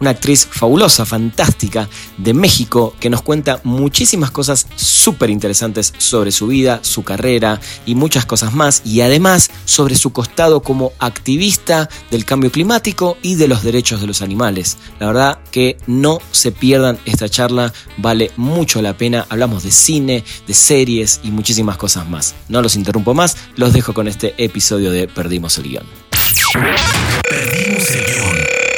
una actriz fabulosa, fantástica, de México, que nos cuenta muchísimas cosas súper interesantes sobre su vida, su carrera y muchas cosas más, y además sobre su costado como activista del cambio climático y de los derechos de los animales. La verdad que no se pierdan esta charla, vale mucho la pena, hablamos de cine, de series y muchísimas cosas más. No los interrumpo más, los dejo con este episodio de Perdimos el guion. Perdimos el guion.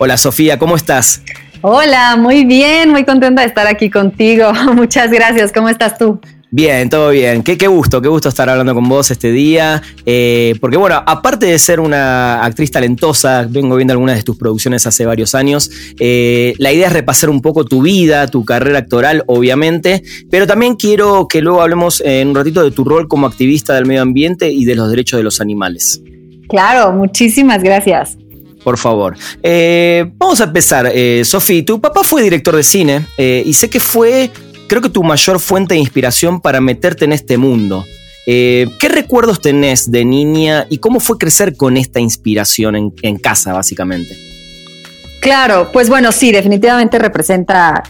Hola Sofía, ¿cómo estás? Hola, muy bien, muy contenta de estar aquí contigo. Muchas gracias, ¿cómo estás tú? Bien, todo bien. Qué, qué gusto, qué gusto estar hablando con vos este día. Eh, porque bueno, aparte de ser una actriz talentosa, vengo viendo algunas de tus producciones hace varios años, eh, la idea es repasar un poco tu vida, tu carrera actoral, obviamente, pero también quiero que luego hablemos en un ratito de tu rol como activista del medio ambiente y de los derechos de los animales. Claro, muchísimas gracias por favor. Eh, vamos a empezar. Eh, Sofi, tu papá fue director de cine eh, y sé que fue, creo que tu mayor fuente de inspiración para meterte en este mundo. ¿Qué recuerdos tenés de niña y cómo fue crecer con esta inspiración en, casa, básicamente? Claro, pues bueno, sí, definitivamente representa,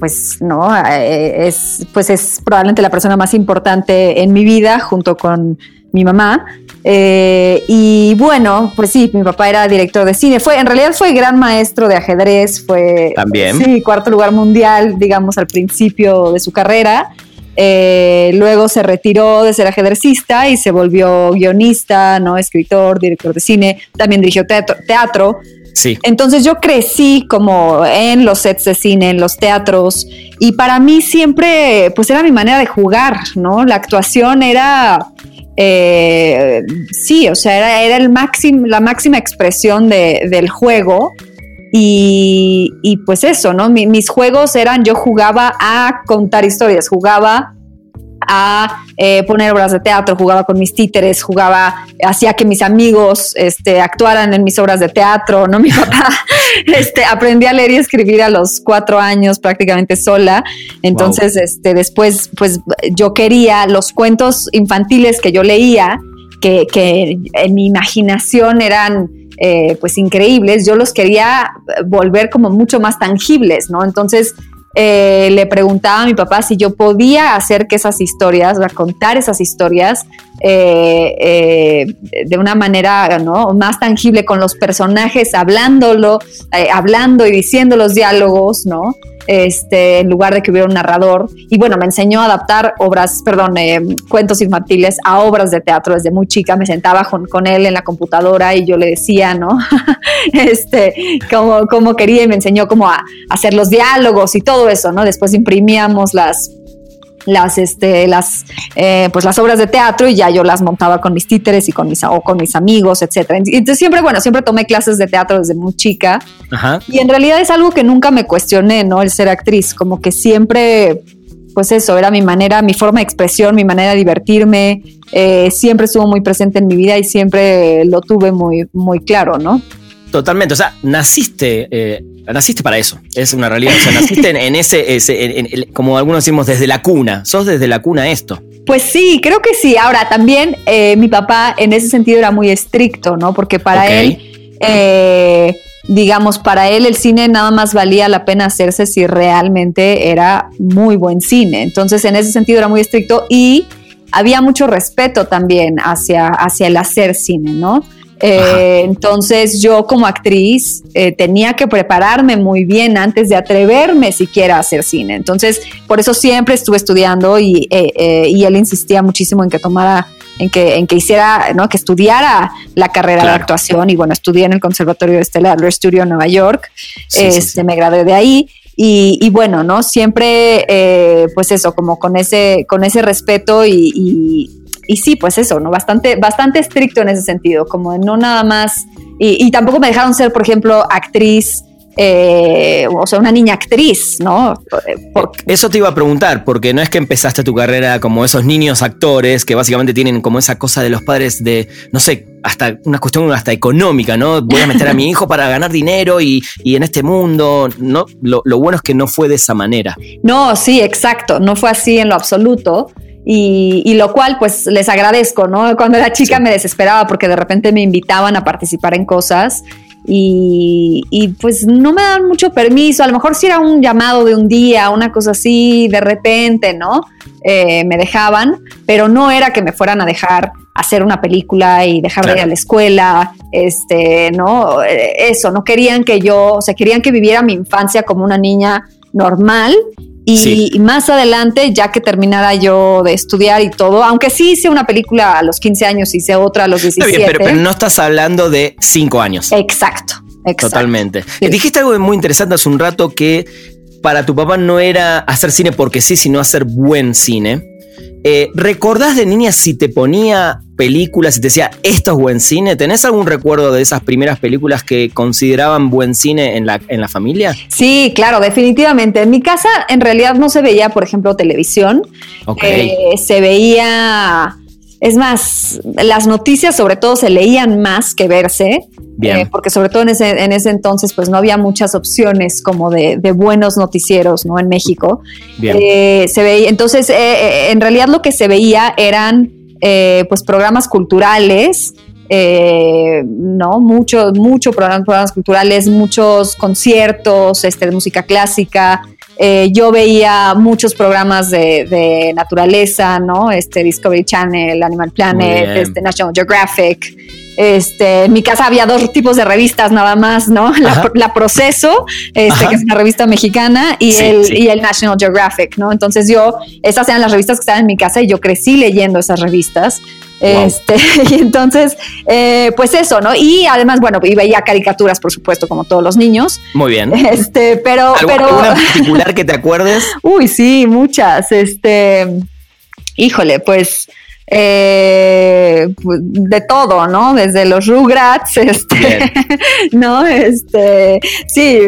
pues, ¿no? es, pues es probablemente la persona más importante en mi vida, junto con mi mamá. Eh, y bueno, pues sí, mi papá era director de cine. Fue, en realidad fue gran maestro de ajedrez, fue también. Sí, cuarto lugar mundial, digamos, al principio de su carrera. Eh, luego se retiró de ser ajedrecista y se volvió guionista, ¿no? Escritor, director de cine, también dirigió teatro. teatro. Sí. Entonces yo crecí como en los sets de cine, en los teatros, y para mí siempre, pues era mi manera de jugar, ¿no? La actuación era eh, sí, o sea, era, el la máxima expresión del juego. Y, pues eso, ¿no? mis juegos eran, yo jugaba a contar historias, jugaba a eh, poner obras de teatro, jugaba con mis títeres, jugaba, hacía que mis amigos este, actuaran en mis obras de teatro, ¿no? Mi papá este, aprendí a leer y escribir a los cuatro años prácticamente sola. Entonces, este, después, pues yo quería los cuentos infantiles que yo leía, que, en mi imaginación eran eh, pues increíbles, yo los quería volver como mucho más tangibles, ¿no? Entonces, eh, le preguntaba a mi papá si yo podía hacer que esas historias, contar esas historias eh, eh, de una manera ¿no? más tangible con los personajes, hablándolo, hablando y diciendo los diálogos, ¿no? Este, en lugar de que hubiera un narrador. Y bueno, me enseñó a adaptar obras, perdón, eh, cuentos infantiles a obras de teatro desde muy chica. Me sentaba con, él en la computadora y yo le decía, ¿no? este, como, como quería y me enseñó cómo a, hacer los diálogos y todo eso, ¿no? Después imprimíamos las las, este, las, eh, pues las obras de teatro y ya yo las montaba con mis títeres y con mis, o con mis amigos, etcétera. Entonces siempre, bueno, siempre tomé clases de teatro desde muy chica y en realidad es algo que nunca me cuestioné, ¿no? El ser actriz, como que siempre, pues eso, era mi manera, mi forma de expresión, mi manera de divertirme, eh, siempre estuvo muy presente en mi vida y siempre lo tuve muy, muy claro, ¿no? Totalmente, o sea, naciste, eh, naciste para eso, es una realidad, o sea, naciste en, ese, como algunos decimos, desde la cuna, sos desde la cuna esto. Pues sí, creo que sí. Ahora, también eh, mi papá en ese sentido era muy estricto, ¿no? Porque para él, eh, digamos, para él el cine nada más valía la pena hacerse si realmente era muy buen cine. Entonces, en ese sentido era muy estricto y había mucho respeto también hacia, hacia el hacer cine, ¿no? Eh, entonces yo como actriz eh, tenía que prepararme muy bien antes de atreverme siquiera a hacer cine. Entonces por eso siempre estuve estudiando y, eh, y él insistía muchísimo en que tomara, en que, en que hiciera, ¿no? que estudiara la carrera de actuación y bueno, estudié en el Conservatorio de Stellar Studio en Nueva York, este, me gradué de ahí. Y, bueno, ¿no? Siempre, pues eso, como con ese, con ese respeto y, y sí, pues eso, ¿no? Bastante, bastante estricto en ese sentido, como no nada más. Y, tampoco me dejaron ser, por ejemplo, actriz eh, o sea, una niña actriz, ¿no? Eso te iba a preguntar, porque no es que empezaste tu carrera como esos niños actores que básicamente tienen como esa cosa de los padres de, no sé, hasta una cuestión hasta económica, ¿no? Voy a meter a mi hijo para ganar dinero y, en este mundo, ¿no? Lo, lo bueno es que no fue de esa manera. No, sí, exacto, no fue así en lo absoluto. Y, lo cual pues les agradezco, ¿no? Cuando era chica me desesperaba porque de repente me invitaban a participar en cosas y, pues no me daban mucho permiso, a lo mejor si era un llamado de un día, una cosa así, de repente, ¿no? Eh, me dejaban, pero no era que me fueran a dejar hacer una película y dejar de ir a la escuela, este, ¿no? Eh, eso, no querían que yo, o sea, querían que viviera mi infancia como una niña normal y, más adelante, ya que terminara yo de estudiar y todo, aunque sí hice una película a los 15 años, hice otra a los 17. pero, no estás hablando de 5 años. Exacto, exacto. Totalmente. Dijiste algo muy interesante hace un rato que para tu papá no era hacer cine porque sí, sino hacer buen cine. Eh, ¿Recordás de niña si te ponía películas y te decía, esto es buen cine? ¿Tenés algún recuerdo de esas primeras películas que consideraban buen cine en la, en la familia? Sí, claro, definitivamente. En mi casa en realidad no se veía, por ejemplo, televisión. Okay. Eh, se veía es más, las noticias sobre todo se leían más que verse, Bien. Eh, porque sobre todo en ese, en ese entonces pues no había muchas opciones como de, buenos noticieros, ¿no? En México. Bien. Eh, se veía, entonces, eh, en realidad lo que se veía eran pues programas culturales, ¿no? Muchos, muchos programas, programas, culturales, muchos conciertos este, de música clásica, eh, yo veía muchos programas de, naturaleza, ¿no? Este Discovery Channel, Animal Planet, este National Geographic. Este, en mi casa había dos tipos de revistas nada más, ¿no? La, Proceso, este, que es una revista mexicana, y, el, y el National Geographic, ¿no? Entonces yo, esas eran las revistas que estaban en mi casa y yo crecí leyendo esas revistas. Este, y entonces, eh, pues eso, ¿no? Y además, bueno, y veía caricaturas, por supuesto, como todos los niños. Muy bien. Este, pero. pero ¿Alguna particular que te acuerdes? Uy, sí, muchas. Este, híjole, pues. Eh, pues, de todo, ¿no? Desde los Rugrats, este, ¿no? Este, sí,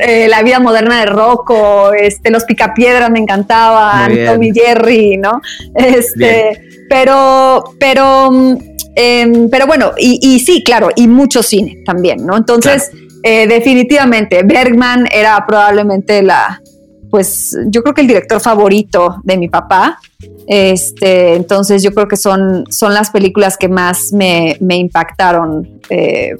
eh, la vida moderna de Rocco, este, los Picapiedras me encantaban, Tommy Jerry, ¿no? Este, pero, pero, em, pero bueno, y, sí, claro, y mucho cine también, ¿no? Entonces, eh, definitivamente, Bergman era probablemente la, pues yo creo que el director favorito de mi papá. Este, entonces yo creo que son, son las películas que más me, impactaron, eh,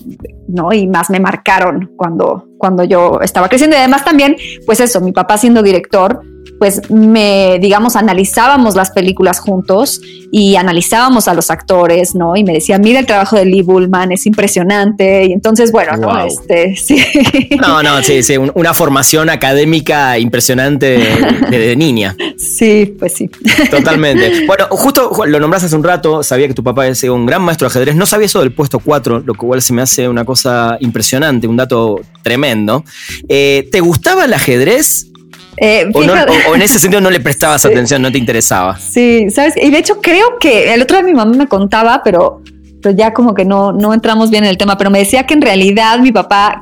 ¿no? Y más me marcaron cuando, cuando yo estaba creciendo. Y además también, pues eso, mi papá siendo director, pues me, digamos, analizábamos las películas juntos y analizábamos a los actores, ¿no? Y me decía, mira el trabajo de Lee Bullman, es impresionante. Y entonces, bueno, ¿no? Este, sí. No, no, sí, sí, una formación académica impresionante de, niña. Sí, pues sí. Totalmente. Bueno, justo lo nombraste hace un rato, sabía que tu papá es un gran maestro de ajedrez, no sabía eso del puesto 4, lo cual se me hace una cosa impresionante, un dato tremendo. Eh, ¿Te gustaba el ajedrez? Eh, o, en ese sentido no le prestabas atención, no te interesaba. Sí, sabes, y de hecho creo que el otro día mi mamá me contaba, pero, pero ya como que no, no entramos bien en el tema, pero me decía que en realidad mi papá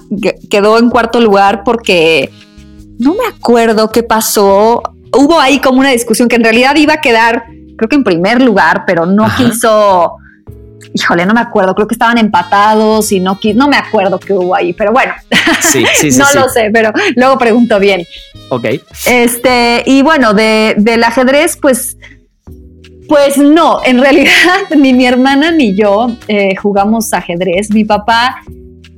quedó en cuarto lugar porque no me acuerdo qué pasó. Hubo ahí como una discusión que en realidad iba a quedar, creo que en primer lugar, pero no quiso híjole, no me acuerdo, creo que estaban empatados y no, no me acuerdo qué hubo ahí, pero bueno, sí, sí, sí, no lo sé, pero luego pregunto bien. Ok. Este, y bueno, de, del ajedrez, pues, pues no, en realidad ni mi hermana ni yo eh, jugamos ajedrez. Mi papá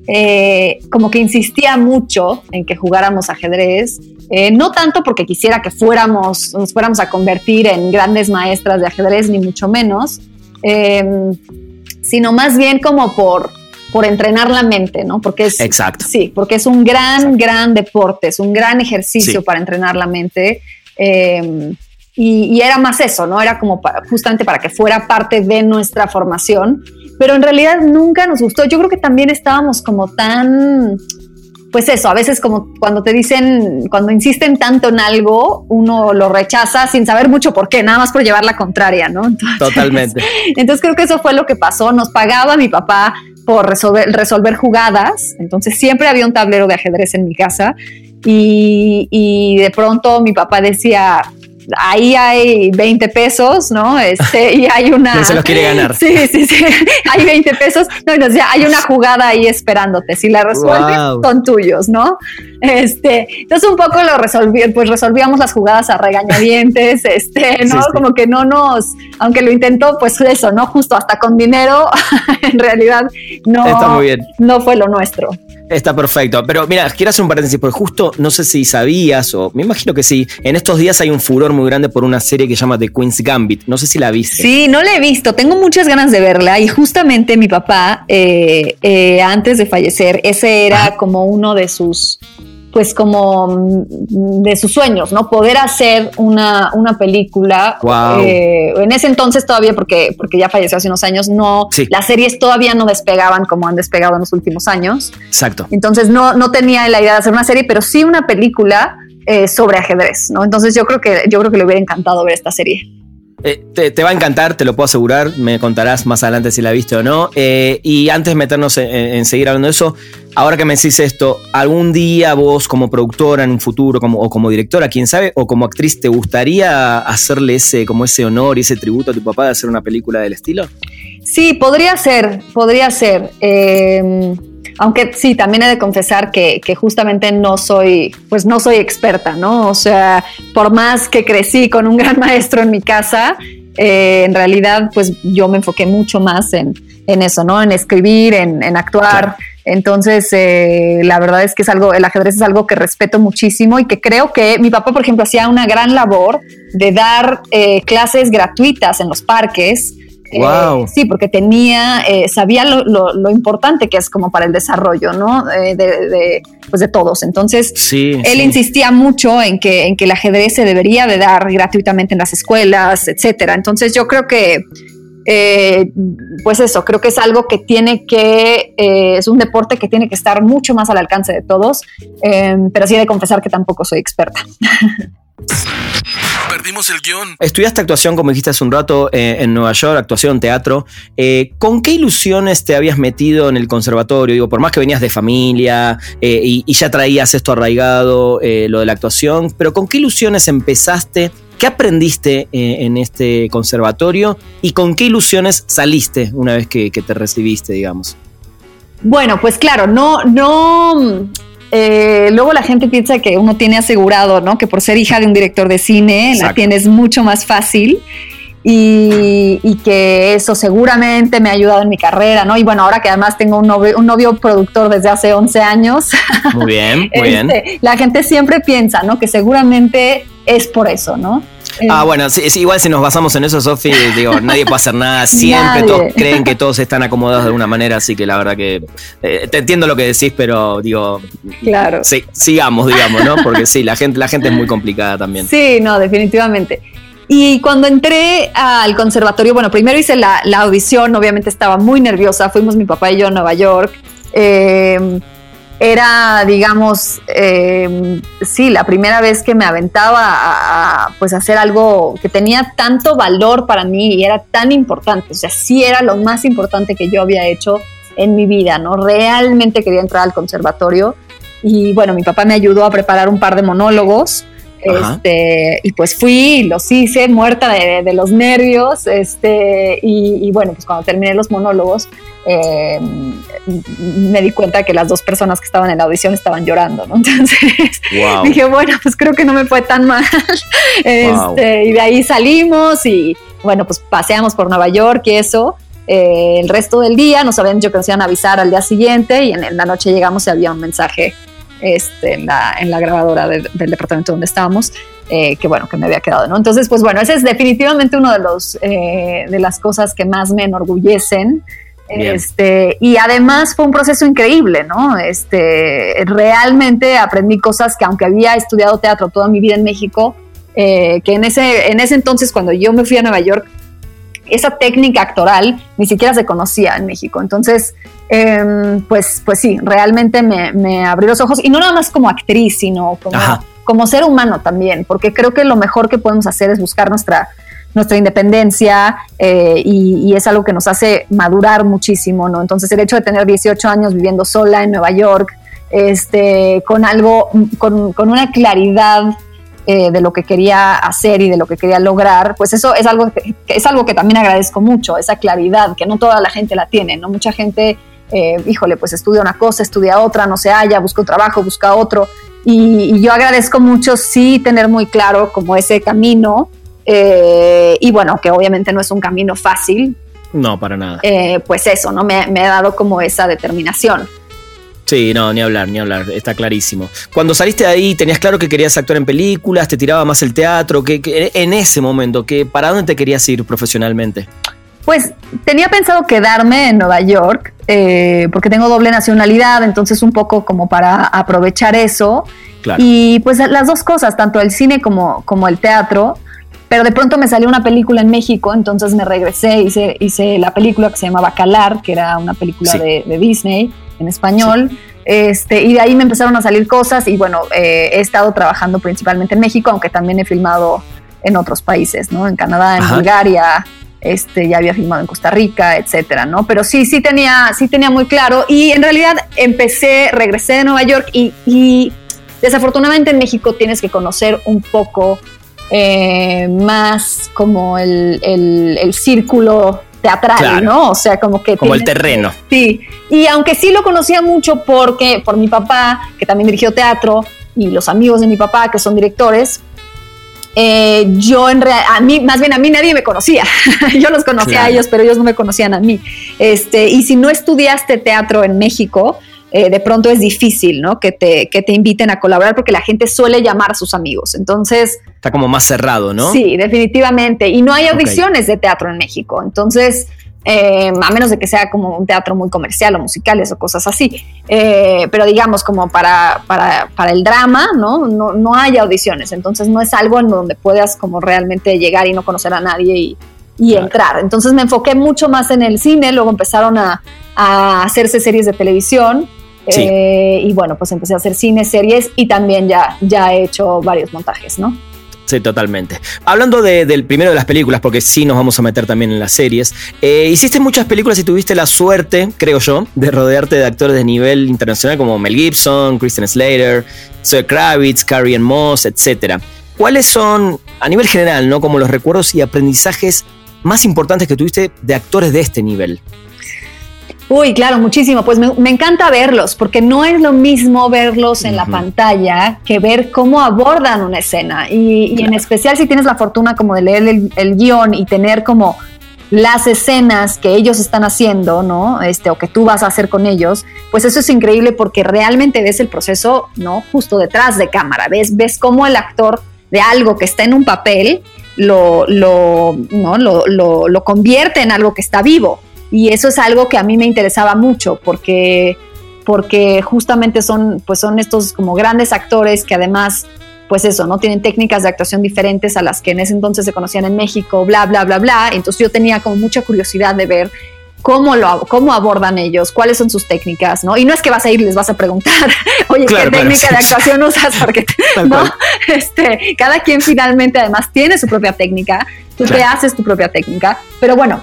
eh, como que insistía mucho en que jugáramos ajedrez. Eh, no tanto porque quisiera que fuéramos, nos fuéramos a convertir en grandes maestras de ajedrez, ni mucho menos, em, sino más bien como por, por entrenar la mente, ¿no? Porque es, Exacto. Sí, porque es un gran, gran deporte, es un gran ejercicio para entrenar la mente. Em, y, era más eso, ¿no? Era como justamente para que fuera parte de nuestra formación, pero en realidad nunca nos gustó. Yo creo que también estábamos como tan pues eso, a veces como cuando te dicen, cuando insisten tanto en algo, uno lo rechaza sin saber mucho por qué, nada más por llevar la contraria, ¿no? Totalmente. Entonces creo que eso fue lo que pasó. Nos pagaba mi papá por resolver, resolver jugadas, entonces siempre había un tablero de ajedrez en mi casa y, y de pronto mi papá decía, ahí hay 20 pesos, ¿no? Este, y hay una... se los quiere ganar. Sí, sí, sí. hay 20 pesos. No, no, hay una jugada ahí esperándote. Si la resuelves, son tuyos, ¿no? Este, entonces un poco lo resolví, pues resolvíamos las jugadas a regañadientes, este, ¿no? Como que no nos, aunque lo intentó, pues eso, ¿no? Justo hasta con dinero, en realidad no, Está muy bien. no fue lo nuestro. Está perfecto. Pero mira, quiero hacer un paréntesis, porque justo no sé si sabías, o me imagino que sí, en estos días hay un furor muy grande por una serie que se llama The Queen's Gambit. No sé si la viste. Sí, no la he visto. Tengo muchas ganas de verla. Y justamente mi papá, eh, eh, antes de fallecer, ese era como uno de sus pues como mm, de sus sueños, ¿no? Poder hacer una, una película. Eh, en ese entonces todavía, porque, porque ya falleció hace unos años, no, las series todavía no despegaban como han despegado en los últimos años. Exacto. Entonces no, no tenía la idea de hacer una serie, pero sí una película eh, sobre ajedrez, ¿no? Entonces yo creo que yo creo que le hubiera encantado ver esta serie. Eh, te, va a encantar, te lo puedo asegurar. Me contarás más adelante si la viste o no. Eh, y antes de meternos en, seguir hablando de eso, ahora que me decís esto, ¿algún día vos como productora en un futuro como, o como directora, quién sabe, o como actriz, te gustaría hacerle ese, como ese honor y ese tributo a tu papá de hacer una película del estilo? Sí, podría ser, podría ser. Eh, aunque sí, también he de confesar que, justamente no soy, pues no soy experta, ¿no? O sea, por más que crecí con un gran maestro en mi casa, eh, en realidad, pues yo me enfoqué mucho más en, eso, ¿no? En escribir, en, actuar. Entonces, eh, la verdad es que es algo, el ajedrez es algo que respeto muchísimo y que creo que mi papá, por ejemplo, hacía una gran labor de dar eh, clases gratuitas en los parques Wow. Eh, sí, porque tenía, eh, sabía lo, importante que es como para el desarrollo, ¿no? Eh, de, pues de todos. Entonces, él insistía mucho en que, en que el ajedrez se debería de dar gratuitamente en las escuelas, etcétera. Entonces, yo creo que pues eso, creo que es algo que tiene que, es un deporte que tiene que estar mucho más al alcance de todos, pero sí he de confesar que tampoco soy experta. Perdimos el guion. Estudiaste actuación, como dijiste hace un rato, eh, en Nueva York, actuación, teatro. Eh, ¿Con qué ilusiones te habías metido en el conservatorio? Digo, por más que venías de familia eh, y, ya traías esto arraigado, lo de la actuación, pero ¿con qué ilusiones empezaste? ¿Qué aprendiste en este conservatorio? ¿Y con qué ilusiones saliste una vez que, que te recibiste, digamos? Bueno, pues claro, no, no, eh, luego la gente piensa que uno tiene asegurado, ¿no? Que por ser hija de un director de cine la tienes mucho más fácil. Y, que eso seguramente me ha ayudado en mi carrera, ¿no? Y bueno, ahora que además tengo un novio, un novio productor desde hace 11 años. Muy bien, muy bien. Este, la gente siempre piensa, ¿no? Que seguramente es por eso, ¿no? Ah, eh, bueno, igual si nos basamos en eso, Sofi, digo, nadie puede hacer nada. Siempre todos creen que todos están acomodados de alguna manera, así que la verdad que eh, te entiendo lo que decís, pero digo, claro. Sí, sigamos, digamos, ¿no? Porque sí, la gente, la gente es muy complicada también. Sí, no, definitivamente. Y cuando entré al conservatorio, bueno, primero hice la, la audición, obviamente estaba muy nerviosa, fuimos mi papá y yo a Nueva York. Eh, era, digamos, eh, sí, la primera vez que me aventaba a, pues hacer algo que tenía tanto valor para mí y era tan importante. O sea, sí era lo más importante que yo había hecho en mi vida, ¿no? Realmente quería entrar al conservatorio y bueno, mi papá me ayudó a preparar un par de monólogos. Este, y pues fui, los hice, muerta de, los nervios, este, y, y, bueno, pues cuando terminé los monólogos, eh, me di cuenta que las dos personas que estaban en la audición estaban llorando, ¿no? Entonces dije, bueno, pues creo que no me fue tan mal. Este, y de ahí salimos y bueno, pues paseamos por Nueva York y eso. Eh, el resto del día nos habían dicho que nos iban a avisar al día siguiente y en, la noche llegamos y había un mensaje este, en, la, en la grabadora del departamento donde estábamos, eh, que bueno, que me había quedado, ¿no? Entonces, pues bueno, ese es definitivamente uno de los de las cosas que más me enorgullecen este, y además fue un proceso increíble, ¿no? Este, realmente aprendí cosas que aunque había estudiado teatro toda mi vida en México, eh, que en ese, en ese entonces cuando yo me fui a Nueva York, esa técnica actoral ni siquiera se conocía en México. Entonces, em, pues, pues sí, realmente me, me, abrió los ojos y no nada más como actriz, sino como, como ser humano también, porque creo que lo mejor que podemos hacer es buscar nuestra nuestra independencia eh, y, es algo que nos hace madurar muchísimo, ¿no? Entonces el hecho de tener 18 años viviendo sola en Nueva York, este, con algo, con, una claridad eh, de lo que quería hacer y de lo que quería lograr, pues eso es algo que, es algo que también agradezco mucho, esa claridad que no toda la gente la tiene, ¿no? Mucha gente, eh, híjole, pues estudia una cosa, estudia otra, no se halla, busca un trabajo, busca otro. Y, y yo agradezco mucho sí tener muy claro como ese camino eh, y bueno, que obviamente no es un camino fácil. No, para nada. Eh, pues eso, ¿no? Me, me, ha dado como esa determinación. Sí, no, ni hablar, ni hablar, está clarísimo. Cuando saliste de ahí, ¿tenías claro que querías actuar en películas? ¿Te tiraba más el teatro? que en ese momento, que ¿para dónde te querías ir profesionalmente? Pues tenía pensado quedarme en Nueva York, eh, porque tengo doble nacionalidad, entonces un poco como para aprovechar eso. Y pues las dos cosas, tanto el cine como, como el teatro, pero de pronto me salió una película en México, entonces me regresé, hice, hice la película que se llamaba Calar, que era una película de, Disney en español. Este, y de ahí me empezaron a salir cosas y bueno, eh, he estado trabajando principalmente en México, aunque también he filmado en otros países, ¿no? En Canadá, en Bulgaria, este, ya había filmado en Costa Rica, etcétera, ¿no? Pero sí, sí tenía, sí tenía muy claro y en realidad empecé, regresé de Nueva York y, y desafortunadamente en México tienes que conocer un poco eh, más como el, círculo teatral, ¿no? O sea, como que... Como el terreno. Sí, y aunque sí lo conocía mucho porque por mi papá, que también dirigió teatro, y los amigos de mi papá, que son directores, eh, yo en realidad, a mí, más bien a mí nadie me conocía. yo los conocía a ellos, pero ellos no me conocían a mí. Este, y si no estudiaste teatro en México, eh, de pronto es difícil, ¿no? Que te, que te inviten a colaborar porque la gente suele llamar a sus amigos. Entonces... Está como más cerrado, ¿no? Sí, definitivamente. Y no hay audiciones de teatro en México. Entonces... Eh, a menos de que sea como un teatro muy comercial o musicales o cosas así. Eh, pero digamos, como para, para, para el drama, ¿no? ¿no? No hay audiciones, entonces no es algo en donde puedas como realmente llegar y no conocer a nadie y, y entrar. Entonces me enfoqué mucho más en el cine, luego empezaron a, a hacerse series de televisión eh, y bueno, pues empecé a hacer cine, series y también ya, ya he hecho varios montajes, ¿no? Sí, totalmente. Hablando del primero de las películas, porque sí nos vamos a meter también en las series, eh, hiciste muchas películas y tuviste la suerte, creo yo, de rodearte de actores de nivel internacional como Mel Gibson, Kristen Slater, Zoe Kravitz, Carrie Ann Moss, etc. ¿Cuáles son, a nivel general, ¿no? como los recuerdos y aprendizajes más importantes que tuviste de actores de este nivel? Uy, claro, muchísimo. Pues me, encanta verlos, porque no es lo mismo verlos en la pantalla que ver cómo abordan una escena. Y, en especial si tienes la fortuna como de leer el, guion y tener como las escenas que ellos están haciendo, ¿no? Este, o que tú vas a hacer con ellos, pues eso es increíble porque realmente ves el proceso, ¿no? Justo detrás de cámara. Ves, ves cómo el actor de algo que está en un papel lo, lo, ¿no? lo, lo, lo convierte en algo que está vivo. Y eso es algo que a mí me interesaba mucho porque, porque justamente son, pues son estos como grandes actores que además pues eso, ¿no? Tienen técnicas de actuación diferentes a las que en ese entonces se conocían en México, bla, bla, bla, bla. Entonces yo tenía como mucha curiosidad de ver cómo, lo, cómo abordan ellos, cuáles son sus técnicas, ¿no? Y no es que vas a ir y les vas a preguntar, oye, ¿qué técnica de actuación usas? Porque, ¿no? Este, cada quien finalmente además tiene su propia técnica, tú te haces tu propia técnica, pero bueno,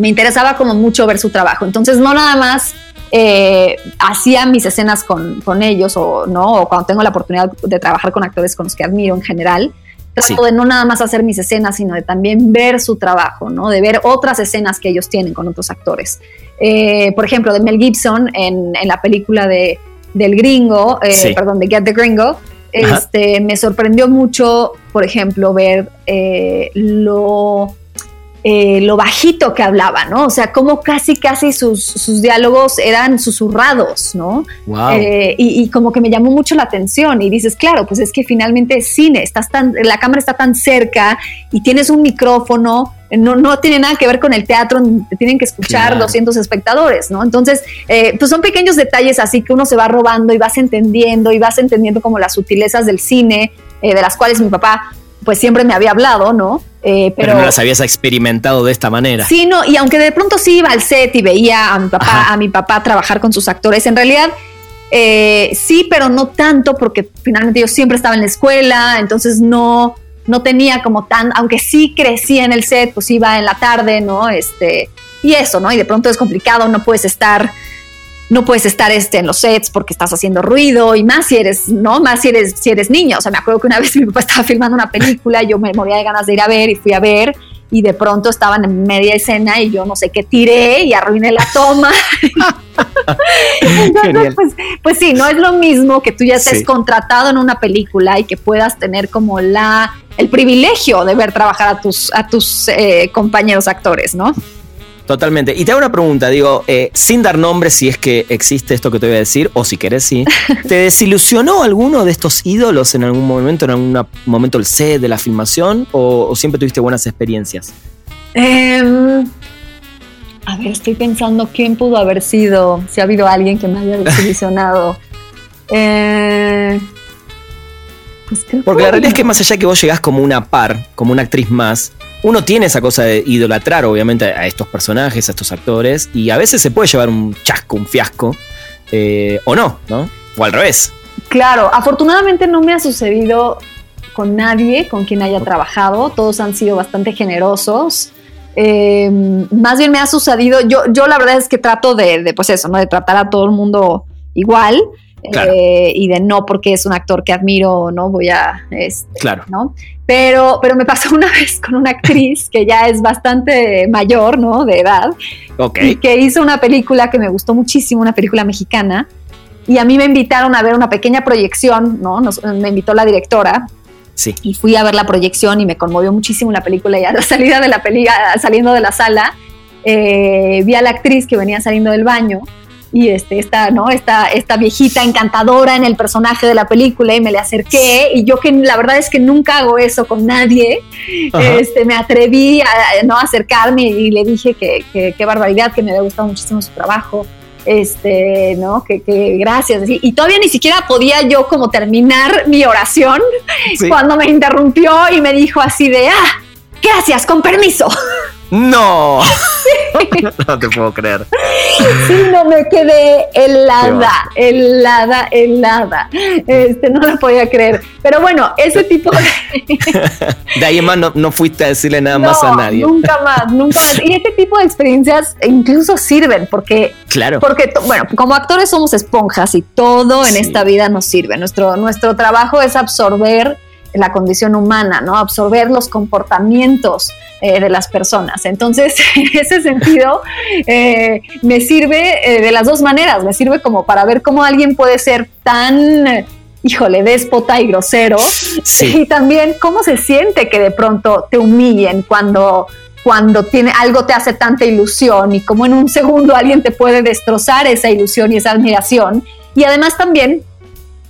me interesaba como mucho ver su trabajo. Entonces no nada más eh, hacía mis escenas con, ellos o no, o cuando tengo la oportunidad de trabajar con actores con los que admiro en general, trato de no nada más hacer mis escenas, sino de también ver su trabajo, ¿no? De ver otras escenas que ellos tienen con otros actores. Eh, por ejemplo, de Mel Gibson en, la película de, del gringo, eh, perdón, de Get the Gringo, este, me sorprendió mucho, por ejemplo, ver lo eh, lo bajito que hablaba, ¿no? O sea, como casi, casi sus, diálogos eran susurrados, ¿no? Eh, y, como que me llamó mucho la atención y dices, claro, pues es que finalmente es cine, estás tan, la cámara está tan cerca y tienes un micrófono, no, no tiene nada que ver con el teatro, te tienen que escuchar 200 espectadores, ¿no? Entonces, eh, pues son pequeños detalles así que uno se va robando y vas entendiendo y vas entendiendo como las sutilezas del cine, de las cuales mi papá pues siempre me había hablado, ¿no? Eh, pero, no las habías experimentado de esta manera. Sí, no, y aunque de pronto sí iba al set y veía a mi papá, a mi papá trabajar con sus actores, en realidad eh, sí, pero no tanto, porque finalmente yo siempre estaba en la escuela, entonces no, no tenía como tan, aunque sí crecía en el set, pues iba en la tarde, ¿no? Este, y eso, ¿no? Y de pronto es complicado, no puedes estar no puedes estar este, en los sets porque estás haciendo ruido y más si eres, ¿no? Más si eres, si eres niño. O sea, me acuerdo que una vez mi papá estaba filmando una película, yo me moría de ganas de ir a ver y fui a ver y de pronto estaban en media escena y yo no sé qué tiré y arruiné la toma. Entonces, pues, pues, sí, no es lo mismo que tú ya estés contratado en una película y que puedas tener como la el privilegio de ver trabajar a tus, a tus eh, compañeros actores, ¿no? Totalmente. Y te hago una pregunta, digo, eh, sin dar nombre si es que existe esto que te voy a decir, o si querés, sí. ¿Te desilusionó alguno de estos ídolos en algún momento, en algún momento el set de la filmación, o, siempre tuviste buenas experiencias? Em, a ver, estoy pensando quién pudo haber sido, si ha habido alguien que me haya desilusionado. eh, pues Porque la realidad es que más allá que vos llegás como una par, como una actriz más, uno tiene esa cosa de idolatrar, obviamente, a estos personajes, a estos actores, y a veces se puede llevar un chasco, un fiasco, eh, o no, ¿no? O al revés. Claro, afortunadamente no me ha sucedido con nadie con quien haya trabajado, todos han sido bastante generosos. Em, más bien me ha sucedido, yo, yo la verdad es que trato de, de, pues eso, ¿no? De tratar a todo el mundo igual. Eh, y de no porque es un actor que admiro, no voy a, este, claro. ¿no? Pero, pero me pasó una vez con una actriz que ya es bastante mayor, ¿no? De edad, okay. y que hizo una película que me gustó muchísimo, una película mexicana, y a mí me invitaron a ver una pequeña proyección, ¿no? me invitó la directora. Sí. Y fui a ver la proyección y me conmovió muchísimo la película y a la salida de la película, saliendo de la sala, eh, vi a la actriz que venía saliendo del baño y este, esta, ¿no? esta, esta viejita encantadora en el personaje de la película y me le acerqué y yo que la verdad es que nunca hago eso con nadie, este, me atreví a ¿no? acercarme y le dije que, qué barbaridad, que me había gustado muchísimo su trabajo este, ¿no? Que, gracias. Y todavía ni siquiera podía yo como terminar mi oración cuando me interrumpió y me dijo así de, ah, gracias, con permiso. No. no te puedo creer. Sí, no me quedé helada, helada, helada. Este, no lo podía creer. Pero bueno, ese tipo de. de ahí más no, fuiste a decirle nada más a nadie. Nunca más, nunca más. Y este tipo de experiencias incluso sirven porque. Claro. Porque, bueno, como actores somos esponjas y todo en esta vida nos sirve. Nuestro, nuestro trabajo es absorber la condición humana, ¿no? Absorber los comportamientos eh, de las personas. Entonces, en ese sentido, eh, me sirve eh, de las dos maneras. Me sirve como para ver cómo alguien puede ser tan, híjole, déspota y grosero. Y también cómo se siente que de pronto te humillen cuando cuando tiene algo te hace tanta ilusión y cómo en un segundo alguien te puede destrozar esa ilusión y esa admiración. Y además también,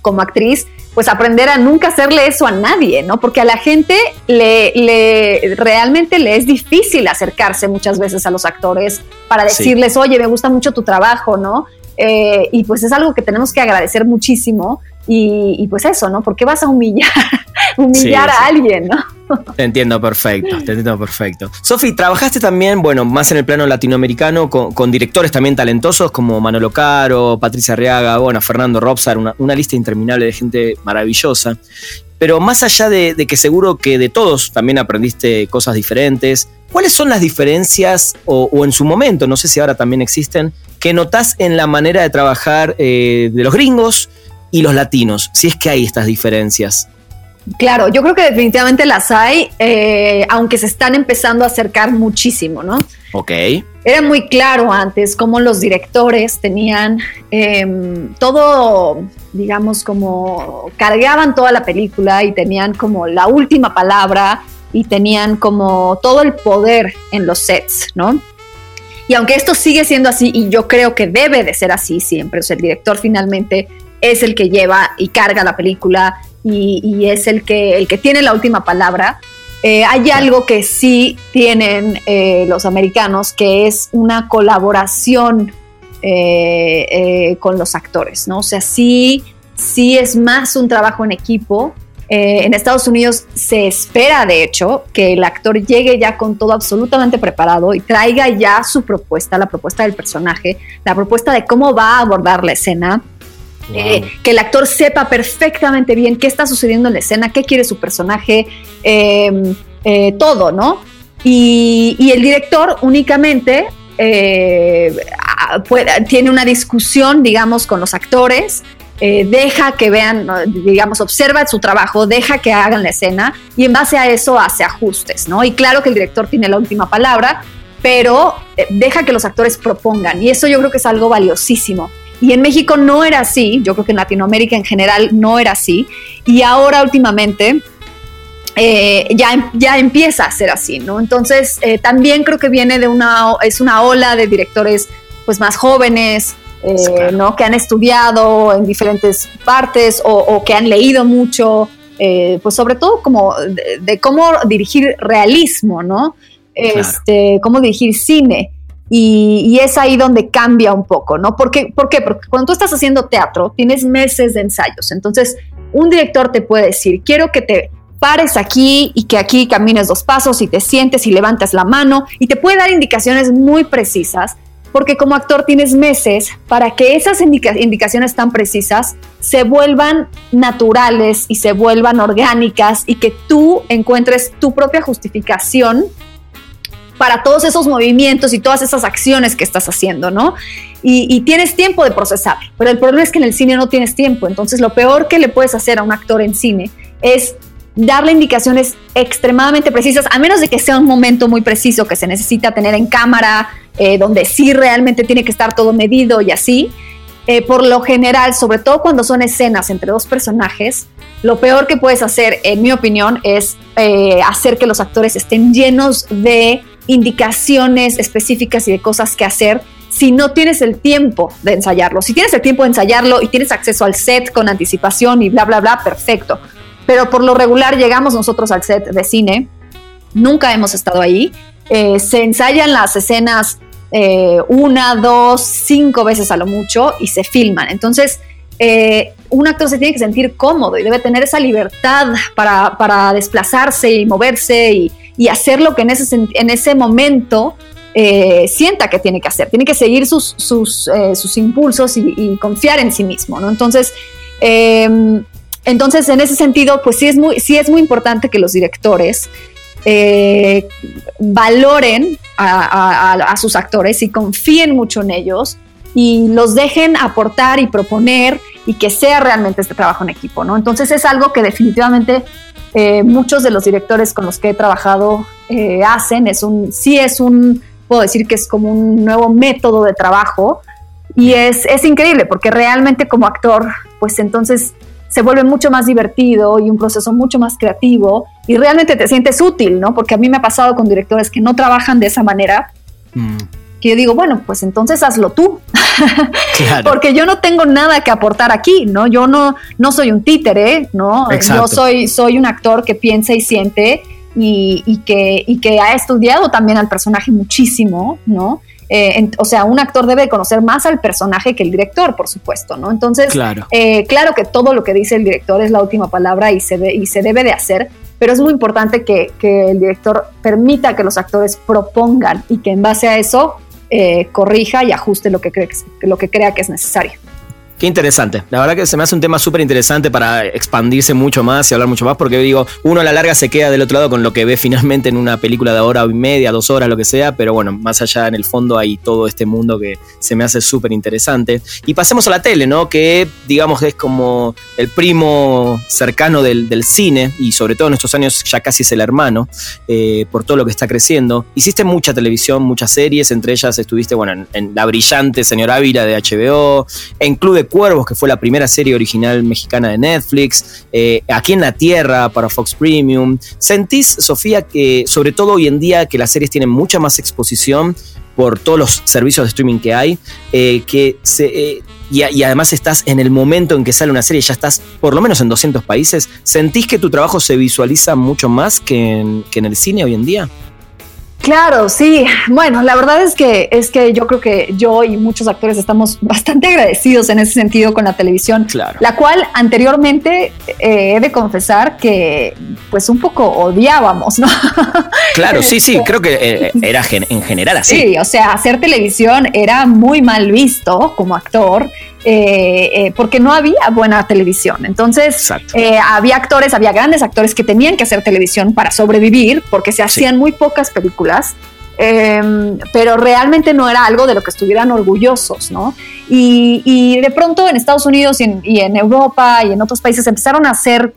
como actriz, pues aprender a nunca hacerle eso a nadie, ¿no? Porque a la gente le, le realmente le es difícil acercarse muchas veces a los actores para decirles, oye, me gusta mucho tu trabajo, ¿no? Eh, y pues es algo que tenemos que agradecer muchísimo y, pues eso, ¿no? ¿Por qué vas a humillar, humillar a alguien, ¿no? Te entiendo perfecto, te entiendo perfecto. Sofi, trabajaste también, bueno, más en el plano latinoamericano, con, directores también talentosos como Manolo Caro, Patricia Arriaga, bueno, Fernando Robsar, una, lista interminable de gente maravillosa. Pero más allá de, que seguro que de todos también aprendiste cosas diferentes, ¿cuáles son las diferencias, o, en su momento, no sé si ahora también existen, que notás en la manera de trabajar eh, de los gringos y los latinos, si es que hay estas diferencias. Claro, yo creo que definitivamente las hay, eh, aunque se están empezando a acercar muchísimo, ¿no? Ok. Era muy claro antes cómo los directores tenían em, todo, digamos, como cargaban toda la película y tenían como la última palabra y tenían como todo el poder en los sets, ¿no? Y aunque esto sigue siendo así, y yo creo que debe de ser así siempre, o sea, el director finalmente es el que lleva y carga la película y, es el que, el que tiene la última palabra. Eh, hay algo que sí tienen eh, los americanos, que es una colaboración eh, con los actores, ¿no? O sea, sí, sí es más un trabajo en equipo. en Estados Unidos se espera, de hecho, que el actor llegue ya con todo absolutamente preparado y traiga ya su propuesta, la propuesta del personaje, la propuesta de cómo va a abordar la escena eh, que el actor sepa perfectamente bien qué está sucediendo en la escena, qué quiere su personaje, em, eh, todo, ¿no? Y, el director únicamente eh, tiene una discusión, digamos, con los actores, deja que vean, digamos, observa su trabajo, deja que hagan la escena y en base a eso hace ajustes, ¿no? Y claro que el director tiene la última palabra, pero deja que los actores propongan y eso yo creo que es algo valiosísimo. Y en México no era así, yo creo que en Latinoamérica en general no era así, y ahora últimamente eh, ya, ya empieza a ser así, ¿no? Entonces eh, también creo que viene de una, es una ola de directores pues más jóvenes, eh, ¿no? Que han estudiado en diferentes partes o, que han leído mucho, pues sobre todo como de, cómo dirigir realismo, ¿no? Este, cómo dirigir cine. Y, es ahí donde cambia un poco, ¿no? ¿Por qué? ¿Por qué? Porque cuando tú estás haciendo teatro, tienes meses de ensayos. Entonces, un director te puede decir, quiero que te pares aquí y que aquí camines dos pasos y te sientes y levantas la mano y te puede dar indicaciones muy precisas porque como actor tienes meses para que esas indicaciones tan precisas se vuelvan naturales y se vuelvan orgánicas y que tú encuentres tu propia justificación para todos esos movimientos y todas esas acciones que estás haciendo, ¿no? Y, tienes tiempo de procesar, pero el problema es que en el cine no tienes tiempo, entonces lo peor que le puedes hacer a un actor en cine es darle indicaciones extremadamente precisas, a menos de que sea un momento muy preciso que se necesita tener en cámara, eh, donde sí realmente tiene que estar todo medido y así. Eh, por lo general, sobre todo cuando son escenas entre dos personajes, lo peor que puedes hacer, en mi opinión, es eh, hacer que los actores estén llenos de indicaciones específicas y de cosas que hacer si no tienes el tiempo de ensayarlo. Si tienes el tiempo de ensayarlo y tienes acceso al set con anticipación y bla, bla, bla, perfecto. Pero por lo regular llegamos nosotros al set de cine, nunca hemos estado ahí. Eh, se ensayan las escenas eh, una, dos, cinco veces a lo mucho y se filman. Entonces, eh, un actor se tiene que sentir cómodo y debe tener esa libertad para, para desplazarse y moverse y, y hacer lo que en ese, en ese momento eh, sienta que tiene que hacer. Tiene que seguir sus, sus, eh, sus impulsos y, confiar en sí mismo, ¿no? Entonces, em, entonces, en ese sentido, pues sí es muy, sí es muy importante que los directores eh, valoren a, a, sus actores y confíen mucho en ellos y los dejen aportar y proponer y que sea realmente este trabajo en equipo, ¿no? Entonces es algo que definitivamente eh, muchos de los directores con los que he trabajado eh, hacen. Es un, sí es un, puedo decir que es como un nuevo método de trabajo y es, es increíble porque realmente como actor, pues entonces se vuelve mucho más divertido y un proceso mucho más creativo y realmente te sientes útil, ¿no? Porque a mí me ha pasado con directores que no trabajan de esa manera. Mm que yo digo, bueno, pues entonces hazlo tú, porque yo no tengo nada que aportar aquí, ¿no? Yo no, no soy un títere, ¿no? Yo soy, soy un actor que piensa y siente y, que, y que ha estudiado también al personaje muchísimo, ¿no? Eh, o sea, un actor debe conocer más al personaje que el director, por supuesto, ¿no? Entonces, claro, eh, claro que todo lo que dice el director es la última palabra y se, y se debe de hacer, pero es muy importante que, que el director permita que los actores propongan y que en base a eso eh, corrija y ajuste lo que, cree, lo que crea que es necesario. Qué interesante. La verdad que se me hace un tema súper interesante para expandirse mucho más y hablar mucho más, porque digo, uno a la larga se queda del otro lado con lo que ve finalmente en una película de hora y media, dos horas, lo que sea, pero bueno, más allá en el fondo hay todo este mundo que se me hace súper interesante. Y pasemos a la tele, ¿no? Que digamos es como el primo cercano del, cine y sobre todo en estos años ya casi es el hermano eh, por todo lo que está creciendo. Hiciste mucha televisión, muchas series, entre ellas estuviste, bueno, en, La Brillante Señora Ávila de HBO, en Club de Cuervos, que fue la primera serie original mexicana de Netflix, eh, Aquí en la Tierra para Fox Premium. ¿Sentís, Sofía, que sobre todo hoy en día que las series tienen mucha más exposición por todos los servicios de streaming que hay, eh, que se, eh, y, además estás en el momento en que sale una serie, ya estás por lo menos en 200 países, ¿sentís que tu trabajo se visualiza mucho más que que en el cine hoy en día? Claro, sí. Bueno, la verdad es que es que yo creo que yo y muchos actores estamos bastante agradecidos en ese sentido con la televisión, claro. la cual anteriormente eh, he de confesar que pues un poco odiábamos, ¿no? Claro, sí, sí, creo que eh, era en general así. Sí, o sea, hacer televisión era muy mal visto como actor porque no había buena televisión. Entonces, había actores, había grandes actores que tenían que hacer televisión para sobrevivir, porque se hacían muy pocas películas. Em, pero realmente no era algo de lo que estuvieran orgullosos, ¿no? Y, de pronto en Estados Unidos y en, Europa y en otros países empezaron a hacer,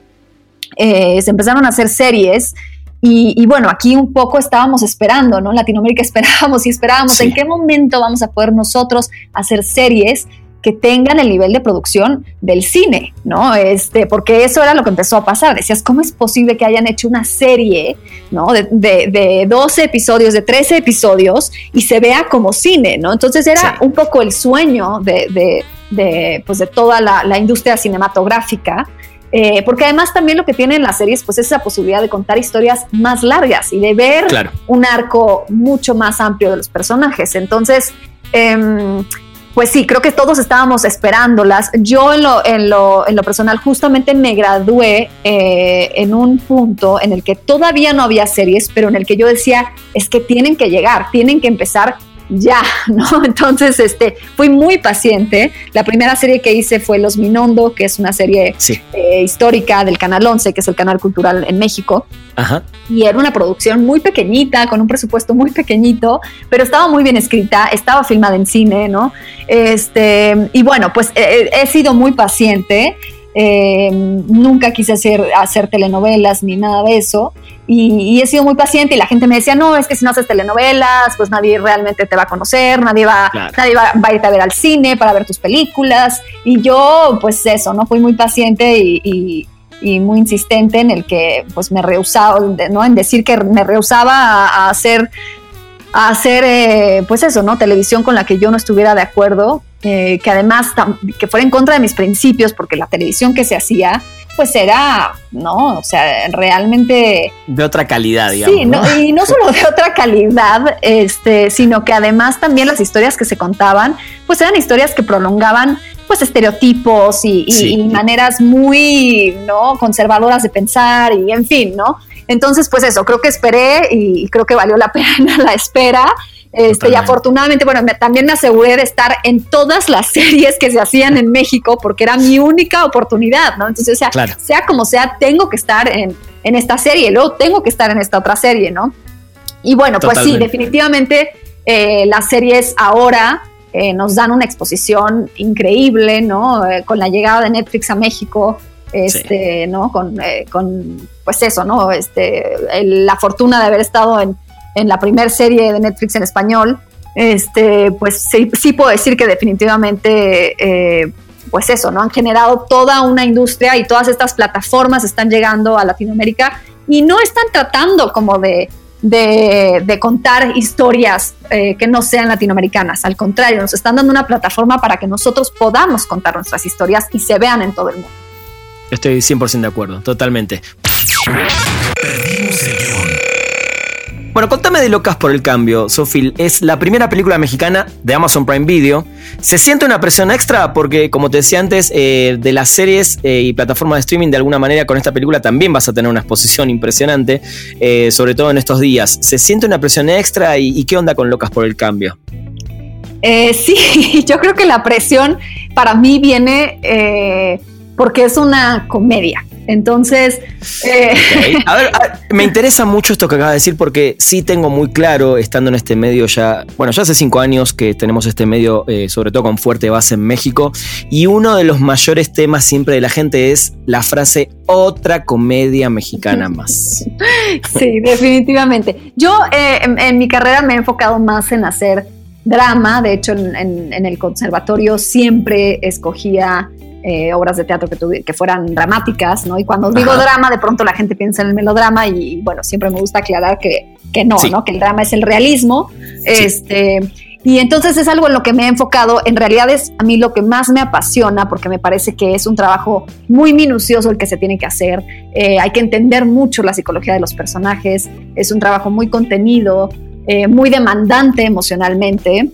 eh, se empezaron a hacer series y, bueno, aquí un poco estábamos esperando, ¿no? En Latinoamérica esperábamos y esperábamos en qué momento vamos a poder nosotros hacer series que tengan el nivel de producción del cine, ¿no? Este, porque eso era lo que empezó a pasar. Decías, ¿cómo es posible que hayan hecho una serie, ¿no? De, de, 12 episodios, de 13 episodios y se vea como cine, ¿no? Entonces era un poco el sueño de, de, pues de toda la, industria cinematográfica. Eh, porque además también lo que tienen las series pues es esa posibilidad de contar historias más largas y de ver un arco mucho más amplio de los personajes. Entonces, eh, pues sí, creo que todos estábamos esperándolas. Yo en lo, en lo, en lo personal justamente me gradué eh, en un punto en el que todavía no había series, pero en el que yo decía, es que tienen que llegar, tienen que empezar ya, ¿no? Entonces, este, fui muy paciente. La primera serie que hice fue Los Minondo, que es una serie eh, histórica del Canal 11, que es el canal cultural en México. Ajá. Y era una producción muy pequeñita, con un presupuesto muy pequeñito, pero estaba muy bien escrita, estaba filmada en cine, ¿no? Este, y bueno, pues eh, he sido muy paciente. Eh, nunca quise hacer, hacer telenovelas ni nada de eso. Y, he sido muy paciente y la gente me decía, no, es que si no haces telenovelas, pues nadie realmente te va a conocer, nadie va, nadie va, a irte a ver al cine para ver tus películas. Y yo, pues eso, ¿no? Fui muy paciente y, muy insistente en el que pues me rehusaba, ¿no? En decir que me rehusaba a, hacer a hacer, eh, pues eso, ¿no? Televisión con la que yo no estuviera de acuerdo, eh, que además que fuera en contra de mis principios, porque la televisión que se hacía, pues era, ¿no? O sea, realmente... De otra calidad, digamos. Sí, y no solo de otra calidad, este, sino que además también las historias que se contaban, pues eran historias que prolongaban pues estereotipos y, maneras muy, ¿no? Conservadoras de pensar y en fin, ¿no? Entonces, pues eso, creo que esperé y creo que valió la pena la espera. Este, y afortunadamente, bueno, también me aseguré de estar en todas las series que se hacían en México porque era mi única oportunidad, ¿no? Entonces, o sea, sea como sea, tengo que estar en, en, esta serie, luego tengo que estar en esta otra serie, ¿no? Y bueno, pues sí, definitivamente eh, las series ahora eh, nos dan una exposición increíble, ¿no? Eh, con la llegada de Netflix a México, este, ¿no? Con, con, pues eso, ¿no? Este, la fortuna de haber estado en en la primera serie de Netflix en español, este, pues sí, puedo decir que definitivamente, eh, pues eso, ¿no? Han generado toda una industria y todas estas plataformas están llegando a Latinoamérica y no están tratando como de, de, contar historias eh, que no sean latinoamericanas. Al contrario, nos están dando una plataforma para que nosotros podamos contar nuestras historias y se vean en todo el mundo. Estoy 100% de acuerdo, totalmente. Bueno, contame de Locas por el Cambio, Sofil. Es la primera película mexicana de Amazon Prime Video. ¿Se siente una presión extra? Porque, como te decía antes, eh, de las series eh, y plataformas de streaming, de alguna manera con esta película también vas a tener una exposición impresionante, eh, sobre todo en estos días. ¿Se siente una presión extra y, qué onda con Locas por el Cambio? sí, yo creo que la presión para mí viene porque es una comedia. Entonces... Eh, a, ver, me interesa mucho esto que acabas de decir porque sí tengo muy claro, estando en este medio ya, bueno, ya hace cinco años que tenemos este medio, eh, sobre todo con fuerte base en México, y uno de los mayores temas siempre de la gente es la frase otra comedia mexicana más. Sí, definitivamente. Yo eh, en, mi carrera me he enfocado más en hacer drama, de hecho en el conservatorio siempre escogía eh, obras de teatro que, que fueran dramáticas, ¿no? Y cuando digo drama, de pronto la gente piensa en el melodrama y bueno, siempre me gusta aclarar que, que no, ¿no? Que el drama es el realismo. Este, y entonces es algo en lo que me he enfocado. En realidad es a mí lo que más me apasiona porque me parece que es un trabajo muy minucioso el que se tiene que hacer. Eh, hay que entender mucho la psicología de los personajes. Es un trabajo muy contenido, eh, muy demandante emocionalmente.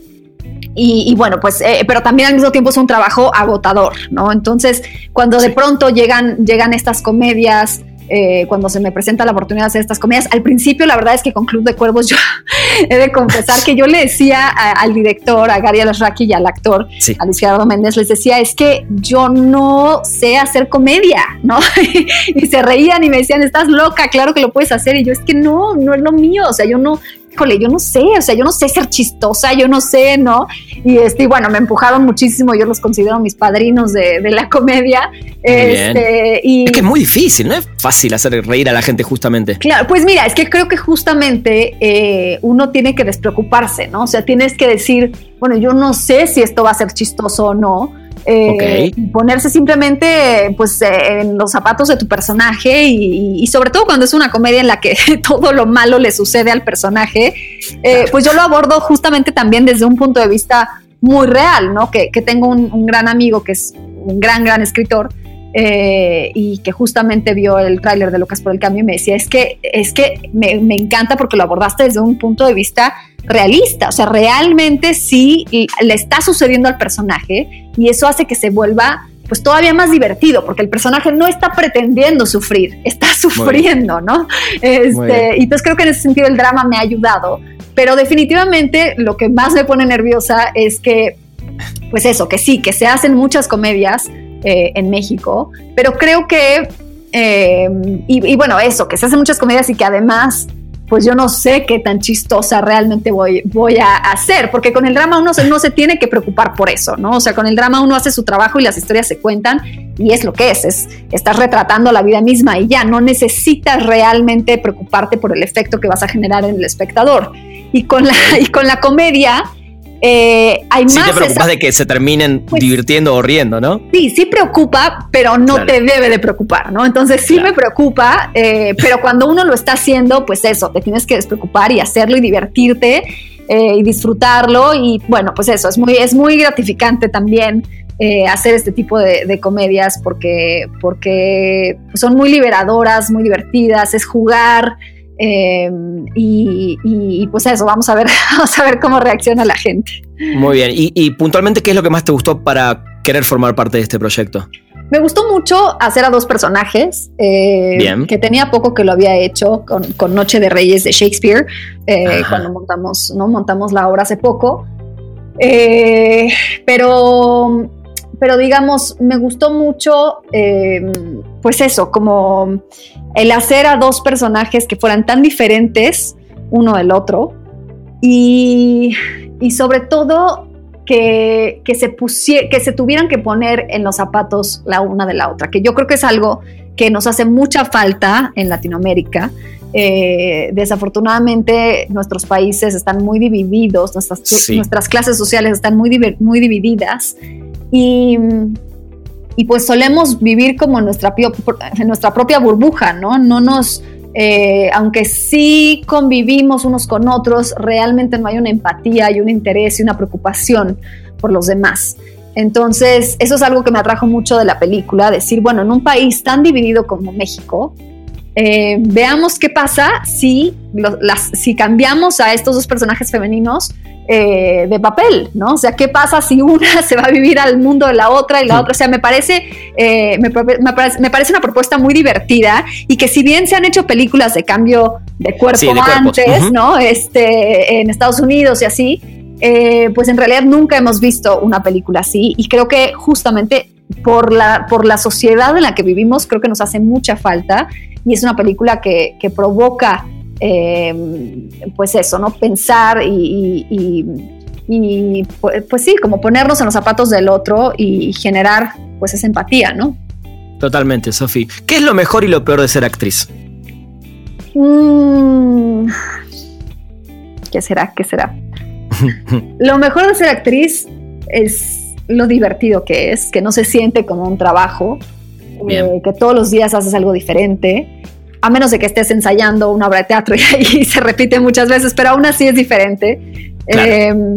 Y, bueno, pues, eh, pero también al mismo tiempo es un trabajo agotador, ¿no? Entonces, cuando de pronto llegan, llegan estas comedias eh, cuando se me presenta la oportunidad de hacer estas comedias. Al principio, la verdad es que con Club de Cuervos yo he de confesar que yo le decía al director, a Gary Alasraki y al actor, a Luis Gerardo Méndez, les decía, es que yo no sé hacer comedia, ¿no? y se reían y me decían, estás loca, claro que lo puedes hacer. Y yo, es que no, no es lo mío, o sea, yo no, híjole, yo no sé, o sea, yo no sé ser chistosa, yo no sé, ¿no? Y este, bueno, me empujaron muchísimo, yo los considero mis padrinos de, la comedia. Este, y es que es muy difícil, no es fácil hacer reír a la gente justamente. Claro, pues mira, es que creo que justamente eh, uno tiene que despreocuparse, ¿no? O sea, tienes que decir, bueno, yo no sé si esto va a ser chistoso o no, eh, ponerse simplemente pues eh, en los zapatos de tu personaje y, sobre todo cuando es una comedia en la que todo lo malo le sucede al personaje, eh, pues yo lo abordo justamente también desde un punto de vista muy real, ¿no? Que, tengo un, gran amigo que es un gran, gran escritor y que justamente vio el tráiler de Locas por el Cambio y me decía, es que, es que me, me encanta porque lo abordaste desde un punto de vista realista, o sea, realmente sí le está sucediendo al personaje y eso hace que se vuelva pues todavía más divertido, porque el personaje no está pretendiendo sufrir, está sufriendo, ¿no? Este, y entonces creo que en ese sentido el drama me ha ayudado, pero definitivamente lo que más me pone nerviosa es que, pues eso, que sí, que se hacen muchas comedias eh, en México, pero creo que, eh, y, y bueno, eso, que se hacen muchas comedias y que además pues yo no sé qué tan chistosa realmente voy, voy a hacer, porque con el drama uno no se tiene que preocupar por eso, ¿no? O sea, con el drama uno hace su trabajo y las historias se cuentan y es lo que es, es estás retratando la vida misma y ya, no necesitas realmente preocuparte por el efecto que vas a generar en el espectador. Y con la, y con la comedia, eh, hay sí te preocupas de que se terminen pues divirtiendo o riendo, ¿no? Sí, sí preocupa, pero no te debe de preocupar, ¿no? Entonces sí me preocupa, eh, pero cuando uno lo está haciendo, pues eso, te tienes que despreocupar y hacerlo y divertirte eh, y disfrutarlo y bueno, pues eso, es muy, es muy gratificante también. hacer este tipo de, comedias porque, porque son muy liberadoras, muy divertidas, es jugar, Em, y, pues eso, vamos a ver, vamos a ver cómo reacciona la gente. Muy bien. Y, puntualmente, ¿qué es lo que más te gustó para querer formar parte de este proyecto? Me gustó mucho hacer a dos personajes, eh, que tenía poco que lo había hecho con, Noche de Reyes de Shakespeare, eh, cuando montamos, ¿no? montamos la obra hace poco. Eh, pero pero digamos, me gustó mucho, em, pues eso, como el hacer a dos personajes que fueran tan diferentes uno del otro. Y, sobre todo que, se que se tuvieran que poner en los zapatos la una de la otra, que yo creo que es algo que nos hace mucha falta en Latinoamérica. Eh, desafortunadamente nuestros países están muy divididos, nuestras, nuestras clases sociales están muy, muy divididas y, y pues solemos vivir como nuestra, en nuestra propia burbuja, ¿no? No nos, eh, aunque sí convivimos unos con otros, realmente no hay una empatía y un interés y una preocupación por los demás. Entonces, eso es algo que me atrajo mucho de la película, decir, bueno, en un país tan dividido como México, eh, veamos qué pasa si, las, si cambiamos a estos dos personajes femeninos eh, de papel, ¿no? O sea, ¿qué pasa si una se va a vivir al mundo de la otra y la otra? O sea, me parece, eh, me, parece, una propuesta muy divertida y que si bien se han hecho películas de cambio de cuerpo antes, ¿no? Este, en Estados Unidos y así, eh, pues en realidad nunca hemos visto una película así y creo que justamente por la, por la sociedad en la que vivimos creo que nos hace mucha falta y es una película que, que provoca eh, pues eso, ¿no? Pensar y, pues, sí, como ponernos en los zapatos del otro y generar pues esa empatía, ¿no? Totalmente, Sofi. ¿Qué es lo mejor y lo peor de ser actriz? Mm, ¿Qué será? ¿Qué será? lo mejor de ser actriz es lo divertido que es, que no se siente como un trabajo, eh, que todos los días haces algo diferente, a menos de que estés ensayando una obra de teatro y ahí se repite muchas veces, pero aún así es diferente. Em,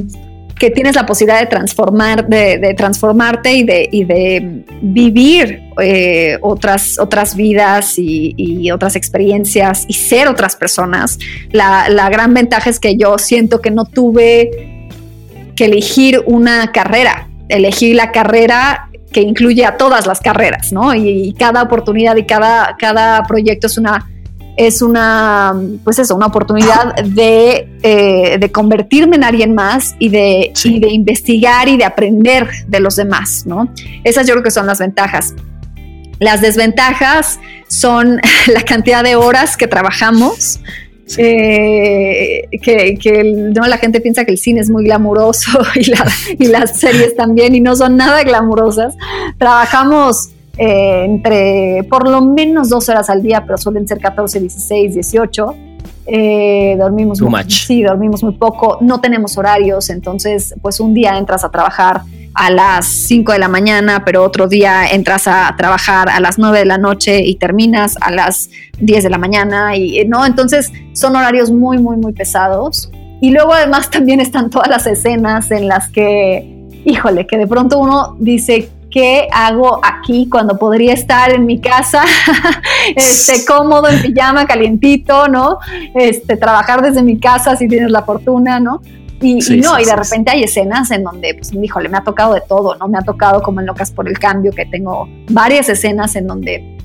que tienes la posibilidad de transformar, de, transformarte y de, de vivir eh, otras, otras vidas y, otras experiencias y ser otras personas. La, la gran ventaja es que yo siento que no tuve que elegir una carrera. Elegí la carrera que incluye a todas las carreras, ¿no? Y, cada oportunidad y cada, cada proyecto es una, es una, pues eso, una oportunidad de, eh, de convertirme en alguien más y de, y de investigar y de aprender de los demás, ¿no? Esas yo creo que son las ventajas. Las desventajas son la cantidad de horas que trabajamos, eh, que, no, la gente piensa que el cine es muy glamuroso y, las series también y no son nada glamurosas. Trabajamos eh, entre por lo menos dos horas al día, pero suelen ser 14, 16, 18. dormimos muy, Sí, dormimos muy poco, no tenemos horarios, entonces pues un día entras a trabajar a las 5 de la mañana, pero otro día entras a trabajar a las 9 de la noche y terminas a las 10 de la mañana y no, entonces son horarios muy muy muy pesados. Y luego además también están todas las escenas en las que, híjole, que de pronto uno dice, ¿qué hago aquí cuando podría estar en mi casa, este, cómodo, en pijama, calientito, ¿no? Este, trabajar desde mi casa si tienes la fortuna, ¿no? Y, no, y de repente hay escenas en donde, pues, híjole, me ha tocado de todo, ¿no? Me ha tocado como en Locas por el Cambio, que tengo varias escenas en donde,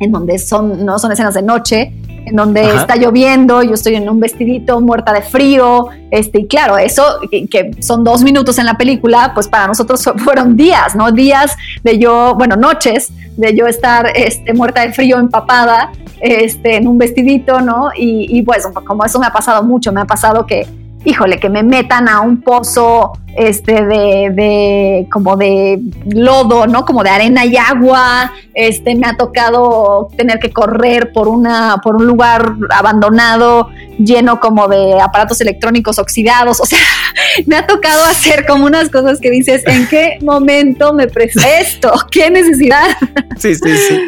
en donde son, no son escenas de noche, en donde está lloviendo, yo estoy en un vestidito muerta de frío, este, y claro, eso que, son dos minutos en la película, pues para nosotros fueron días, ¿no? Días de yo, bueno, noches de yo estar este, muerta de frío, empapada, este, en un vestidito, ¿no? Y, y pues como eso me ha pasado mucho, me ha pasado que híjole, que me metan a un pozo este de, de, como de lodo, ¿no? Como de arena y agua. Este me ha tocado tener que correr por una por un lugar abandonado lleno como de aparatos electrónicos oxidados, o sea, me ha tocado hacer como unas cosas que dices, ¿en qué momento me presté esto? ¿Qué necesidad? Sí, sí, sí.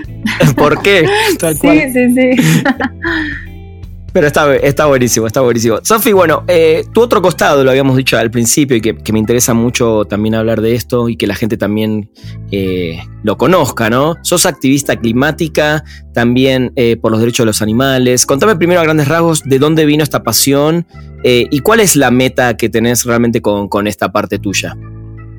¿Por qué? sí, sí, sí. Pero está, está buenísimo, está buenísimo. Sofi, bueno, eh, tu otro costado, lo habíamos dicho al principio y que, me interesa mucho también hablar de esto y que la gente también eh, lo conozca, ¿no? Sos activista climática, también eh, por los derechos de los animales. Contame primero a grandes rasgos de dónde vino esta pasión y cuál es la meta que tenés realmente con, con esta parte tuya.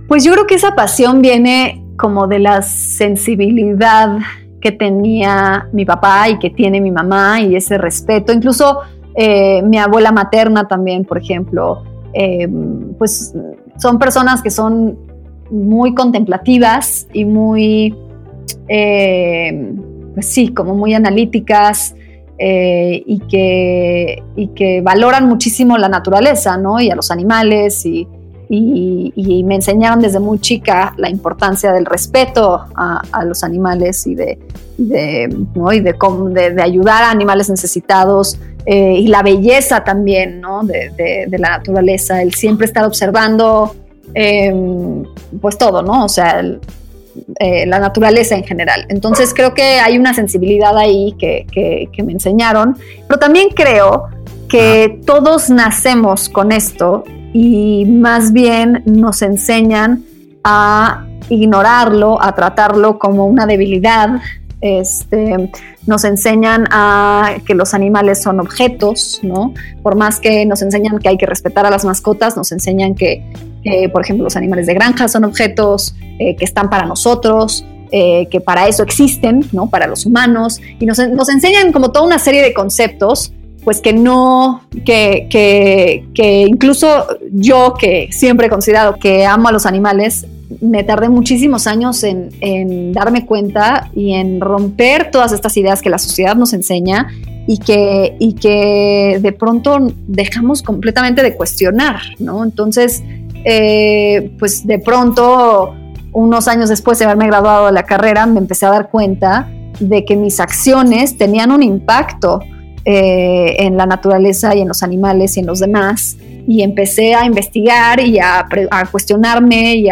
Pues yo creo que esa pasión viene como de la sensibilidad que tenía mi papá y que tiene mi mamá y ese respeto. Incluso eh, mi abuela materna también, por ejemplo, eh, pues son personas que son muy contemplativas y muy, eh, pues sí, como muy analíticas y, que, y que valoran muchísimo la naturaleza, ¿no? Y a los animales y, me enseñaron desde muy chica la importancia del respeto a, los animales y de, de, de, ayudar a animales necesitados eh, y la belleza también ¿no? de, la naturaleza, el siempre estar observando em, pues todo, ¿no? O sea, eh, la naturaleza en general. Entonces creo que hay una sensibilidad ahí que, que me enseñaron, pero también creo que todos nacemos con esto y más bien nos enseñan a ignorarlo, a tratarlo como una debilidad. Este, nos enseñan a que los animales son objetos, ¿no? Por más que nos enseñan que hay que respetar a las mascotas, nos enseñan que, por ejemplo, los animales de granja son objetos, eh, que están para nosotros, eh, que para eso existen, ¿no? Para los humanos, y nos, nos enseñan como toda una serie de conceptos pues que no, que, que, incluso yo que siempre he considerado que amo a los animales, me tardé muchísimos años en, darme cuenta y en romper todas estas ideas que la sociedad nos enseña y que, y que de pronto dejamos completamente de cuestionar, ¿no? Entonces, eh, pues de pronto, unos años después de haberme graduado de la carrera, me empecé a dar cuenta de que mis acciones tenían un impacto eh, en la naturaleza y en los animales y en los demás. Y empecé a investigar y a, cuestionarme y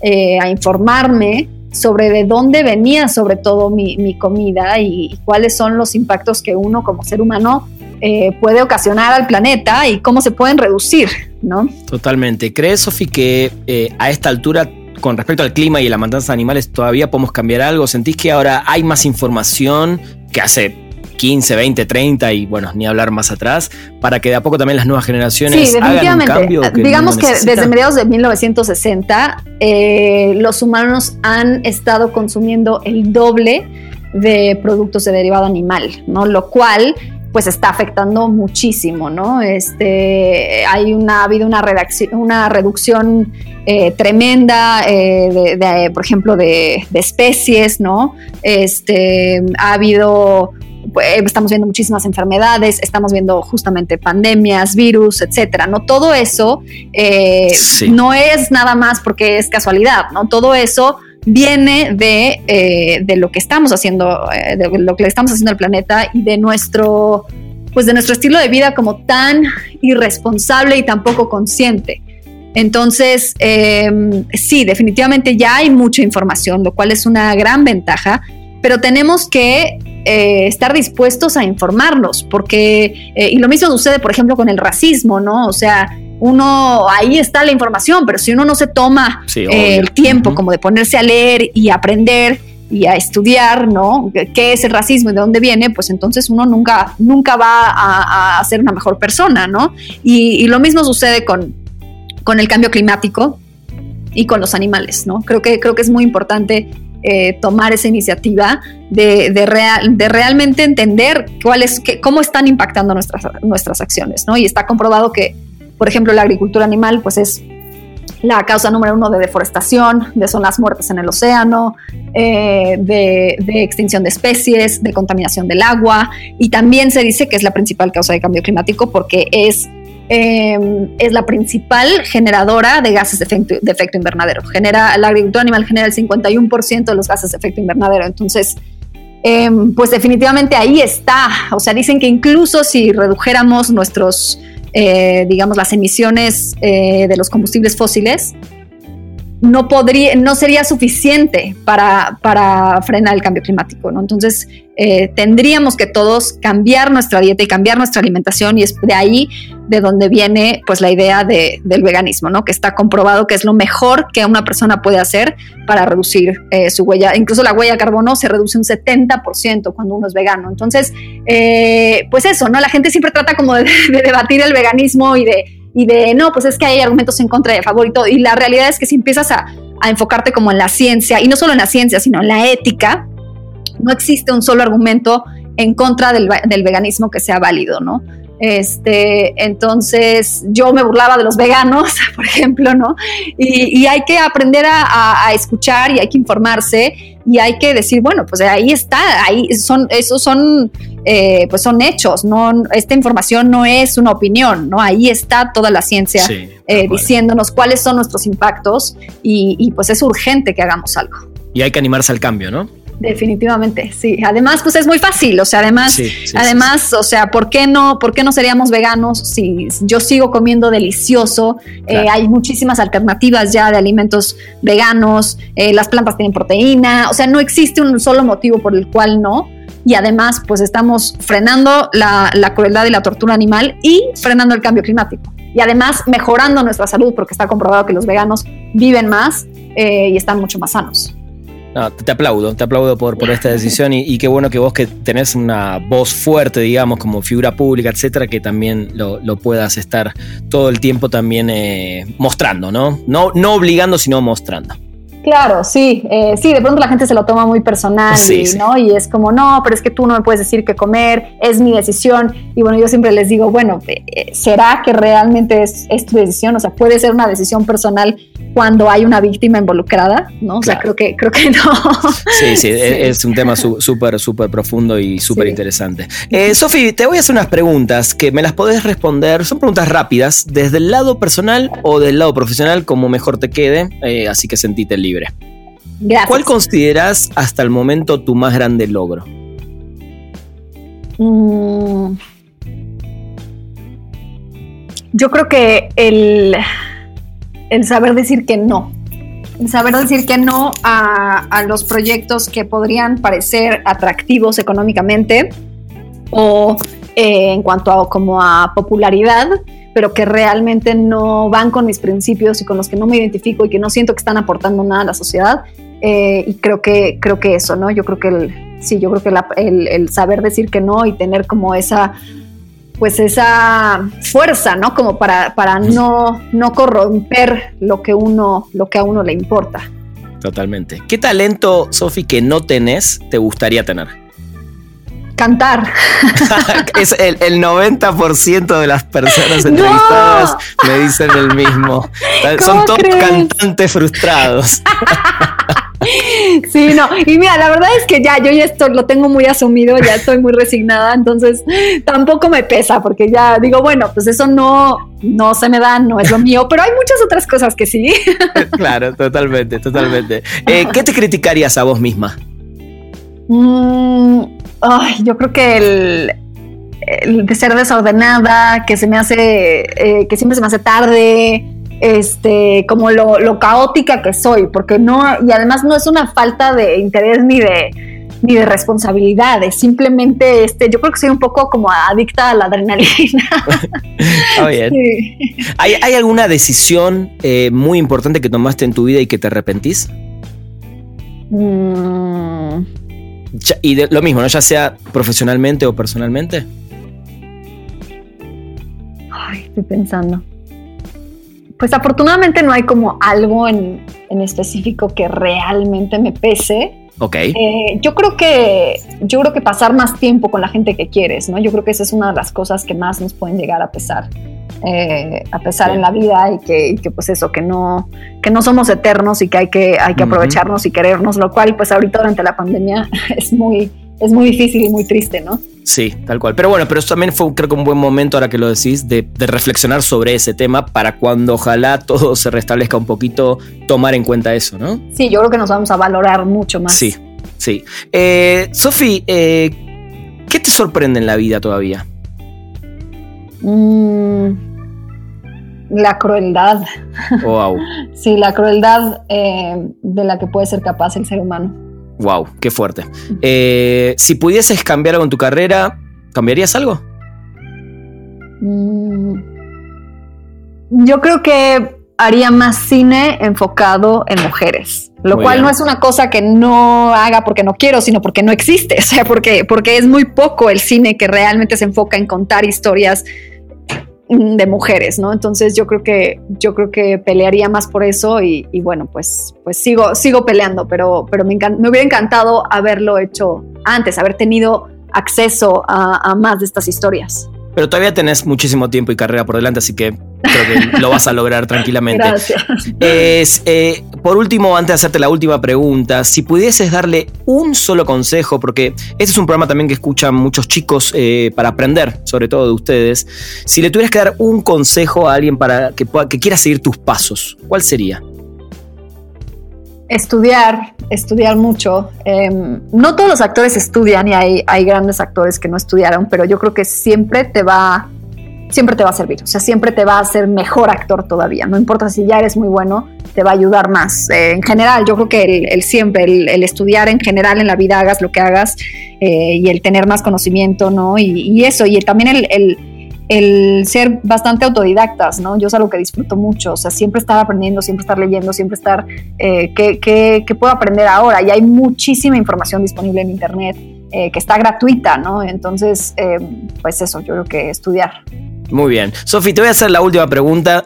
eh, a, informarme sobre de dónde venía sobre todo mi, comida y, cuáles son los impactos que uno como ser humano eh, puede ocasionar al planeta y cómo se pueden reducir, ¿no? Totalmente. ¿Crees, Sofi, que a esta altura con respecto al clima y la matanza de animales todavía podemos cambiar algo? ¿Sentís que ahora hay más información que hace 15, 20, 30 y bueno, ni hablar más atrás, para que de a poco también las nuevas generaciones hagan un cambio. Digamos que desde mediados de 1960 eh, los humanos han estado consumiendo el doble de productos de derivado animal, ¿no? Lo cual pues está afectando muchísimo, ¿no? Este, hay una, ha habido una, una reducción eh, tremenda, eh, de, por ejemplo, de, especies, ¿no? Este, ha habido, estamos viendo muchísimas enfermedades, estamos viendo justamente pandemias, virus, etcétera, ¿no? Todo eso eh, no es nada más porque es casualidad, ¿no? Todo eso viene de, de lo que estamos haciendo, de lo que le estamos haciendo al planeta y de nuestro, pues de nuestro estilo de vida como tan irresponsable y tan poco consciente. Entonces, em, sí, definitivamente ya hay mucha información, lo cual es una gran ventaja, pero tenemos que eh, estar dispuestos a informarnos, porque, eh, y lo mismo sucede, por ejemplo, con el racismo, ¿no? O sea, uno, ahí está la información, pero si uno no se toma eh, el tiempo como de ponerse a leer y aprender y a estudiar, ¿no? ¿Qué es el racismo y de dónde viene? Pues entonces uno nunca, nunca va a, ser una mejor persona, ¿no? y lo mismo sucede con, con el cambio climático y con los animales, ¿no? Creo que, creo que es muy importante eh, tomar esa iniciativa de, de, real, de realmente entender cuál es, cómo están impactando nuestras, nuestras acciones, ¿no? Y está comprobado que, por ejemplo, la agricultura animal, pues es la causa número uno de deforestación, de zonas muertas en el océano, eh, de, extinción de especies, de contaminación del agua y también se dice que es la principal causa de cambio climático porque es Em, es la principal generadora de gases de efecto, invernadero. Genera, la agricultura animal genera el 51% de los gases de efecto invernadero. Entonces, em, pues definitivamente ahí está. O sea, dicen que incluso si redujéramos nuestros, eh, digamos, las emisiones eh, de los combustibles fósiles, no, podría, no sería suficiente para, para frenar el cambio climático. ¿no? Entonces, eh, tendríamos que todos cambiar nuestra dieta y cambiar nuestra alimentación y es de ahí de donde viene pues la idea de, del veganismo, ¿no? que está comprobado que es lo mejor que una persona puede hacer para reducir eh, su huella. Incluso la huella de carbono se reduce un 70% cuando uno es vegano. Entonces, eh, pues eso, ¿no? La gente siempre trata como de debatir el veganismo y de y de no, pues es que hay argumentos en contra de favor y todo. Y la realidad es que si empiezas a, enfocarte como en la ciencia, y no solo en la ciencia, sino en la ética, no existe un solo argumento en contra del, del veganismo que sea válido, ¿no? Este, entonces yo me burlaba de los veganos, por ejemplo, ¿no? Y, hay que aprender a, escuchar y hay que informarse y hay que decir, bueno, pues ahí está, ahí son, esos son, eh, pues son hechos, no, esta información no es una opinión, ¿no? Ahí está toda la ciencia eh, diciéndonos cuáles son nuestros impactos y, y pues es urgente que hagamos algo. Y hay que animarse al cambio, ¿no? Definitivamente, sí. Además, pues es muy fácil. O sea, además, además, o sea, ¿por qué no, por qué no seríamos veganos si yo sigo comiendo delicioso? Eh, hay muchísimas alternativas ya de alimentos veganos. Eh, las plantas tienen proteína. O sea, no existe un solo motivo por el cual no. Y además, pues estamos frenando la, crueldad y la tortura animal y frenando el cambio climático. Y además mejorando nuestra salud porque está comprobado que los veganos viven más eh, y están mucho más sanos. No, te aplaudo, te aplaudo por, por esta decisión y, qué bueno que vos que tenés una voz fuerte, digamos, como figura pública, etcétera, que también lo, puedas estar todo el tiempo también eh, mostrando, ¿no? ¿no? No obligando, sino mostrando. Claro, sí, eh, sí, de pronto la gente se lo toma muy personal, ¿no? Y es como, no, pero es que tú no me puedes decir qué comer, es mi decisión. Y bueno, yo siempre les digo, bueno, eh, ¿será que realmente es, es, tu decisión? O sea, puede ser una decisión personal cuando hay una víctima involucrada, ¿no? O sea, creo que, creo que no. Sí, sí, es un tema súper, súper profundo y súper interesante. Eh, Sofi, te voy a hacer unas preguntas que me las podés responder. Son preguntas rápidas, desde el lado personal o del lado profesional, como mejor te quede. Eh, así que sentite libre. Gracias. ¿Cuál consideras hasta el momento tu más grande logro? Mm. Yo creo que el el saber decir que no. El saber decir que no a, los proyectos que podrían parecer atractivos económicamente o eh, en cuanto a como a popularidad, pero que realmente no van con mis principios y con los que no me identifico y que no siento que están aportando nada a la sociedad. Eh, y creo que, creo que eso, ¿no? Yo creo que sí, yo creo que el, el, saber decir que no y tener como esa, pues esa fuerza, ¿no? Como para, para no, no corromper lo que uno, lo que a uno le importa. Totalmente. ¿Qué talento, Sofi, que no tenés, te gustaría tener? Cantar. es el, 90% de las personas entrevistadas me dicen el mismo. Son todos cantantes frustrados. Sí, no, y mira, la verdad es que ya, yo ya esto lo tengo muy asumido, ya estoy muy resignada, entonces tampoco me pesa, porque ya digo, bueno, pues eso no, no se me da, no es lo mío, pero hay muchas otras cosas que sí. Claro, totalmente, totalmente. Eh, ¿Qué te criticarías a vos misma? Mm, ay, yo creo que el, el, de ser desordenada, que se me hace, eh, que siempre se me hace tarde, este, como lo, caótica que soy, porque no, y además no es una falta de interés ni de, ni de responsabilidades, simplemente este, yo creo que soy un poco como adicta a la adrenalina. ¿Hay, alguna decisión eh, muy importante que tomaste en tu vida y que te arrepentís? Mm. Y lo mismo, ¿no? Ya sea profesionalmente o personalmente. Ay, estoy pensando. Pues afortunadamente no hay como algo en, específico que realmente me pese. Ok. Eh, yo creo que yo creo que pasar más tiempo con la gente que quieres, ¿no? Yo creo que esa es una de las cosas que más nos pueden llegar a pesar. Eh, a pesar en la vida y que, pues eso, que no, que no somos eternos y que hay que, hay que aprovecharnos y querernos, lo cual pues ahorita durante la pandemia es muy, es muy difícil y muy triste, ¿no? Sí, tal cual. Pero bueno, pero eso también fue creo que un buen momento, ahora que lo decís, de, reflexionar sobre ese tema para cuando ojalá todo se restablezca un poquito, tomar en cuenta eso, ¿no? Sí, yo creo que nos vamos a valorar mucho más. Sí, sí. Eh, Sofi, eh, ¿qué te sorprende en la vida todavía? Mm, la crueldad. Wow. sí, la crueldad eh, de la que puede ser capaz el ser humano. Wow, qué fuerte. Eh, si pudieses cambiar algo en tu carrera, ¿cambiarías algo? Mm, yo creo que haría más cine enfocado en mujeres, lo cual no es una cosa que no haga porque no quiero, sino porque no existe, o sea, porque, porque es muy poco el cine que realmente se enfoca en contar historias de mujeres, ¿no? Entonces yo creo que yo creo que pelearía más por eso y, bueno, pues, pues sigo, sigo peleando, pero, pero me, me, hubiera encantado haberlo hecho antes, haber tenido acceso a más de estas historias. Pero todavía tenés muchísimo tiempo y carrera por delante, así que creo que lo vas a lograr tranquilamente. Gracias. Es, eh, por último, antes de hacerte la última pregunta, si pudieses darle un solo consejo, porque este es un programa también que escuchan muchos chicos eh, para aprender, sobre todo de ustedes, si le tuvieras que dar un consejo a alguien para que, pueda, que quiera seguir tus pasos, ¿cuál sería? estudiar, estudiar mucho. Em, no todos los actores estudian y hay, hay grandes actores que no estudiaron, pero yo creo que siempre te va, siempre te va a servir. O sea, siempre te va a hacer mejor actor todavía. No importa si ya eres muy bueno, te va a ayudar más. Eh, en general, yo creo que el, siempre, el, estudiar en general en la vida, hagas lo que hagas eh, y el tener más conocimiento, ¿no? Y, y eso, y también el el ser bastante autodidactas, ¿no? Yo es algo que disfruto mucho, o sea, siempre estar aprendiendo, siempre estar leyendo, siempre estar, eh, ¿qué, puedo aprender ahora? Y hay muchísima información disponible en Internet eh, que está gratuita, ¿no? Entonces, eh, pues eso, yo creo que estudiar. Muy bien. Sofi, te voy a hacer la última pregunta,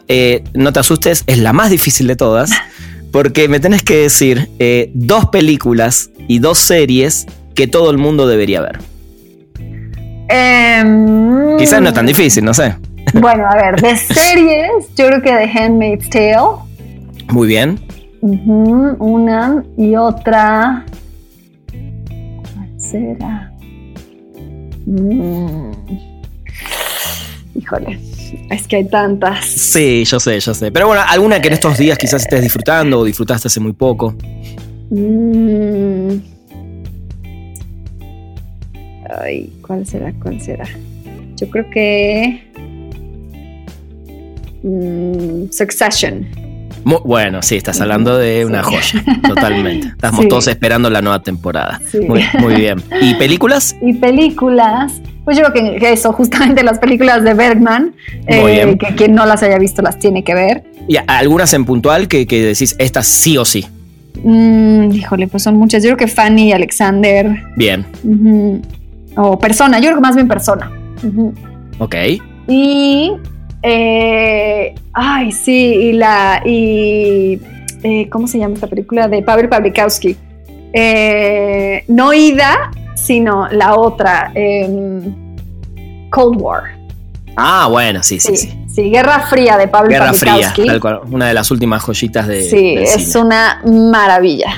no te asustes, es la más difícil de todas, porque me tenés que decir dos películas y dos series que todo el mundo debería ver. Em, Quizás no es tan difícil, no sé. Bueno, a ver, de series, yo creo que The Handmaid's Tale. Muy bien. una y otra. ¿Cuál será? Mm. Híjole, es que hay tantas. Sí, yo sé, yo sé. Pero bueno, alguna que en estos días quizás estés disfrutando o disfrutaste hace muy poco. Mm. Ay, ¿cuál será? ¿Cuál será? Yo creo que. Mm, Succession. bueno, sí, estás hablando de una joya, totalmente. Estamos todos esperando la nueva temporada. Muy, bien. ¿Y películas? Y películas, pues yo creo que eso, justamente las películas de Bergman, eh, que quien no las haya visto las tiene que ver. ¿Y algunas en puntual que, que decís, estas sí o sí? Mm, híjole, pues son muchas. Yo creo que Fanny y Alexander. Bien. O persona, yo creo que más bien persona. Ok. Y. Eh, ay, sí, y la. Y, eh, ¿Cómo se llama esta película? De Pavel Pawlikowski. Eh, no Ida, sino la otra. Em, Cold War. Ah, bueno, sí, sí, sí. Sí, Guerra Fría de Pablo Guerra Fría, una de las últimas joyitas de. Sí, es una maravilla.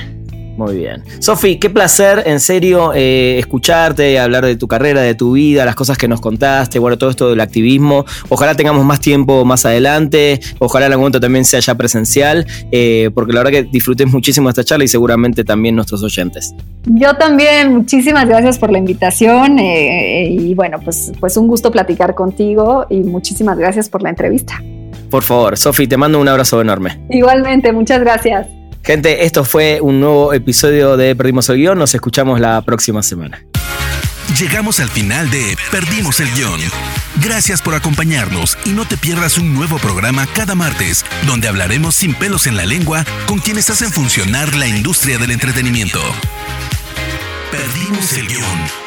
Muy bien. Sofi, qué placer, en serio, eh, escucharte, hablar de tu carrera, de tu vida, las cosas que nos contaste, bueno, todo esto del activismo. Ojalá tengamos más tiempo más adelante, ojalá en algún momento también sea ya presencial, eh, porque la verdad que disfruté muchísimo esta charla y seguramente también nuestros oyentes. Yo también, muchísimas gracias por la invitación eh, y bueno, pues, pues un gusto platicar contigo y muchísimas gracias por la entrevista. Por favor, Sofi, te mando un abrazo enorme. Igualmente, muchas gracias. Gente, esto fue un nuevo episodio de Perdimos el Guión. Nos escuchamos la próxima semana. Llegamos al final de Perdimos el Guión. Gracias por acompañarnos y no te pierdas un nuevo programa cada martes, donde hablaremos sin pelos en la lengua con quienes hacen funcionar la industria del entretenimiento. Perdimos el Guión.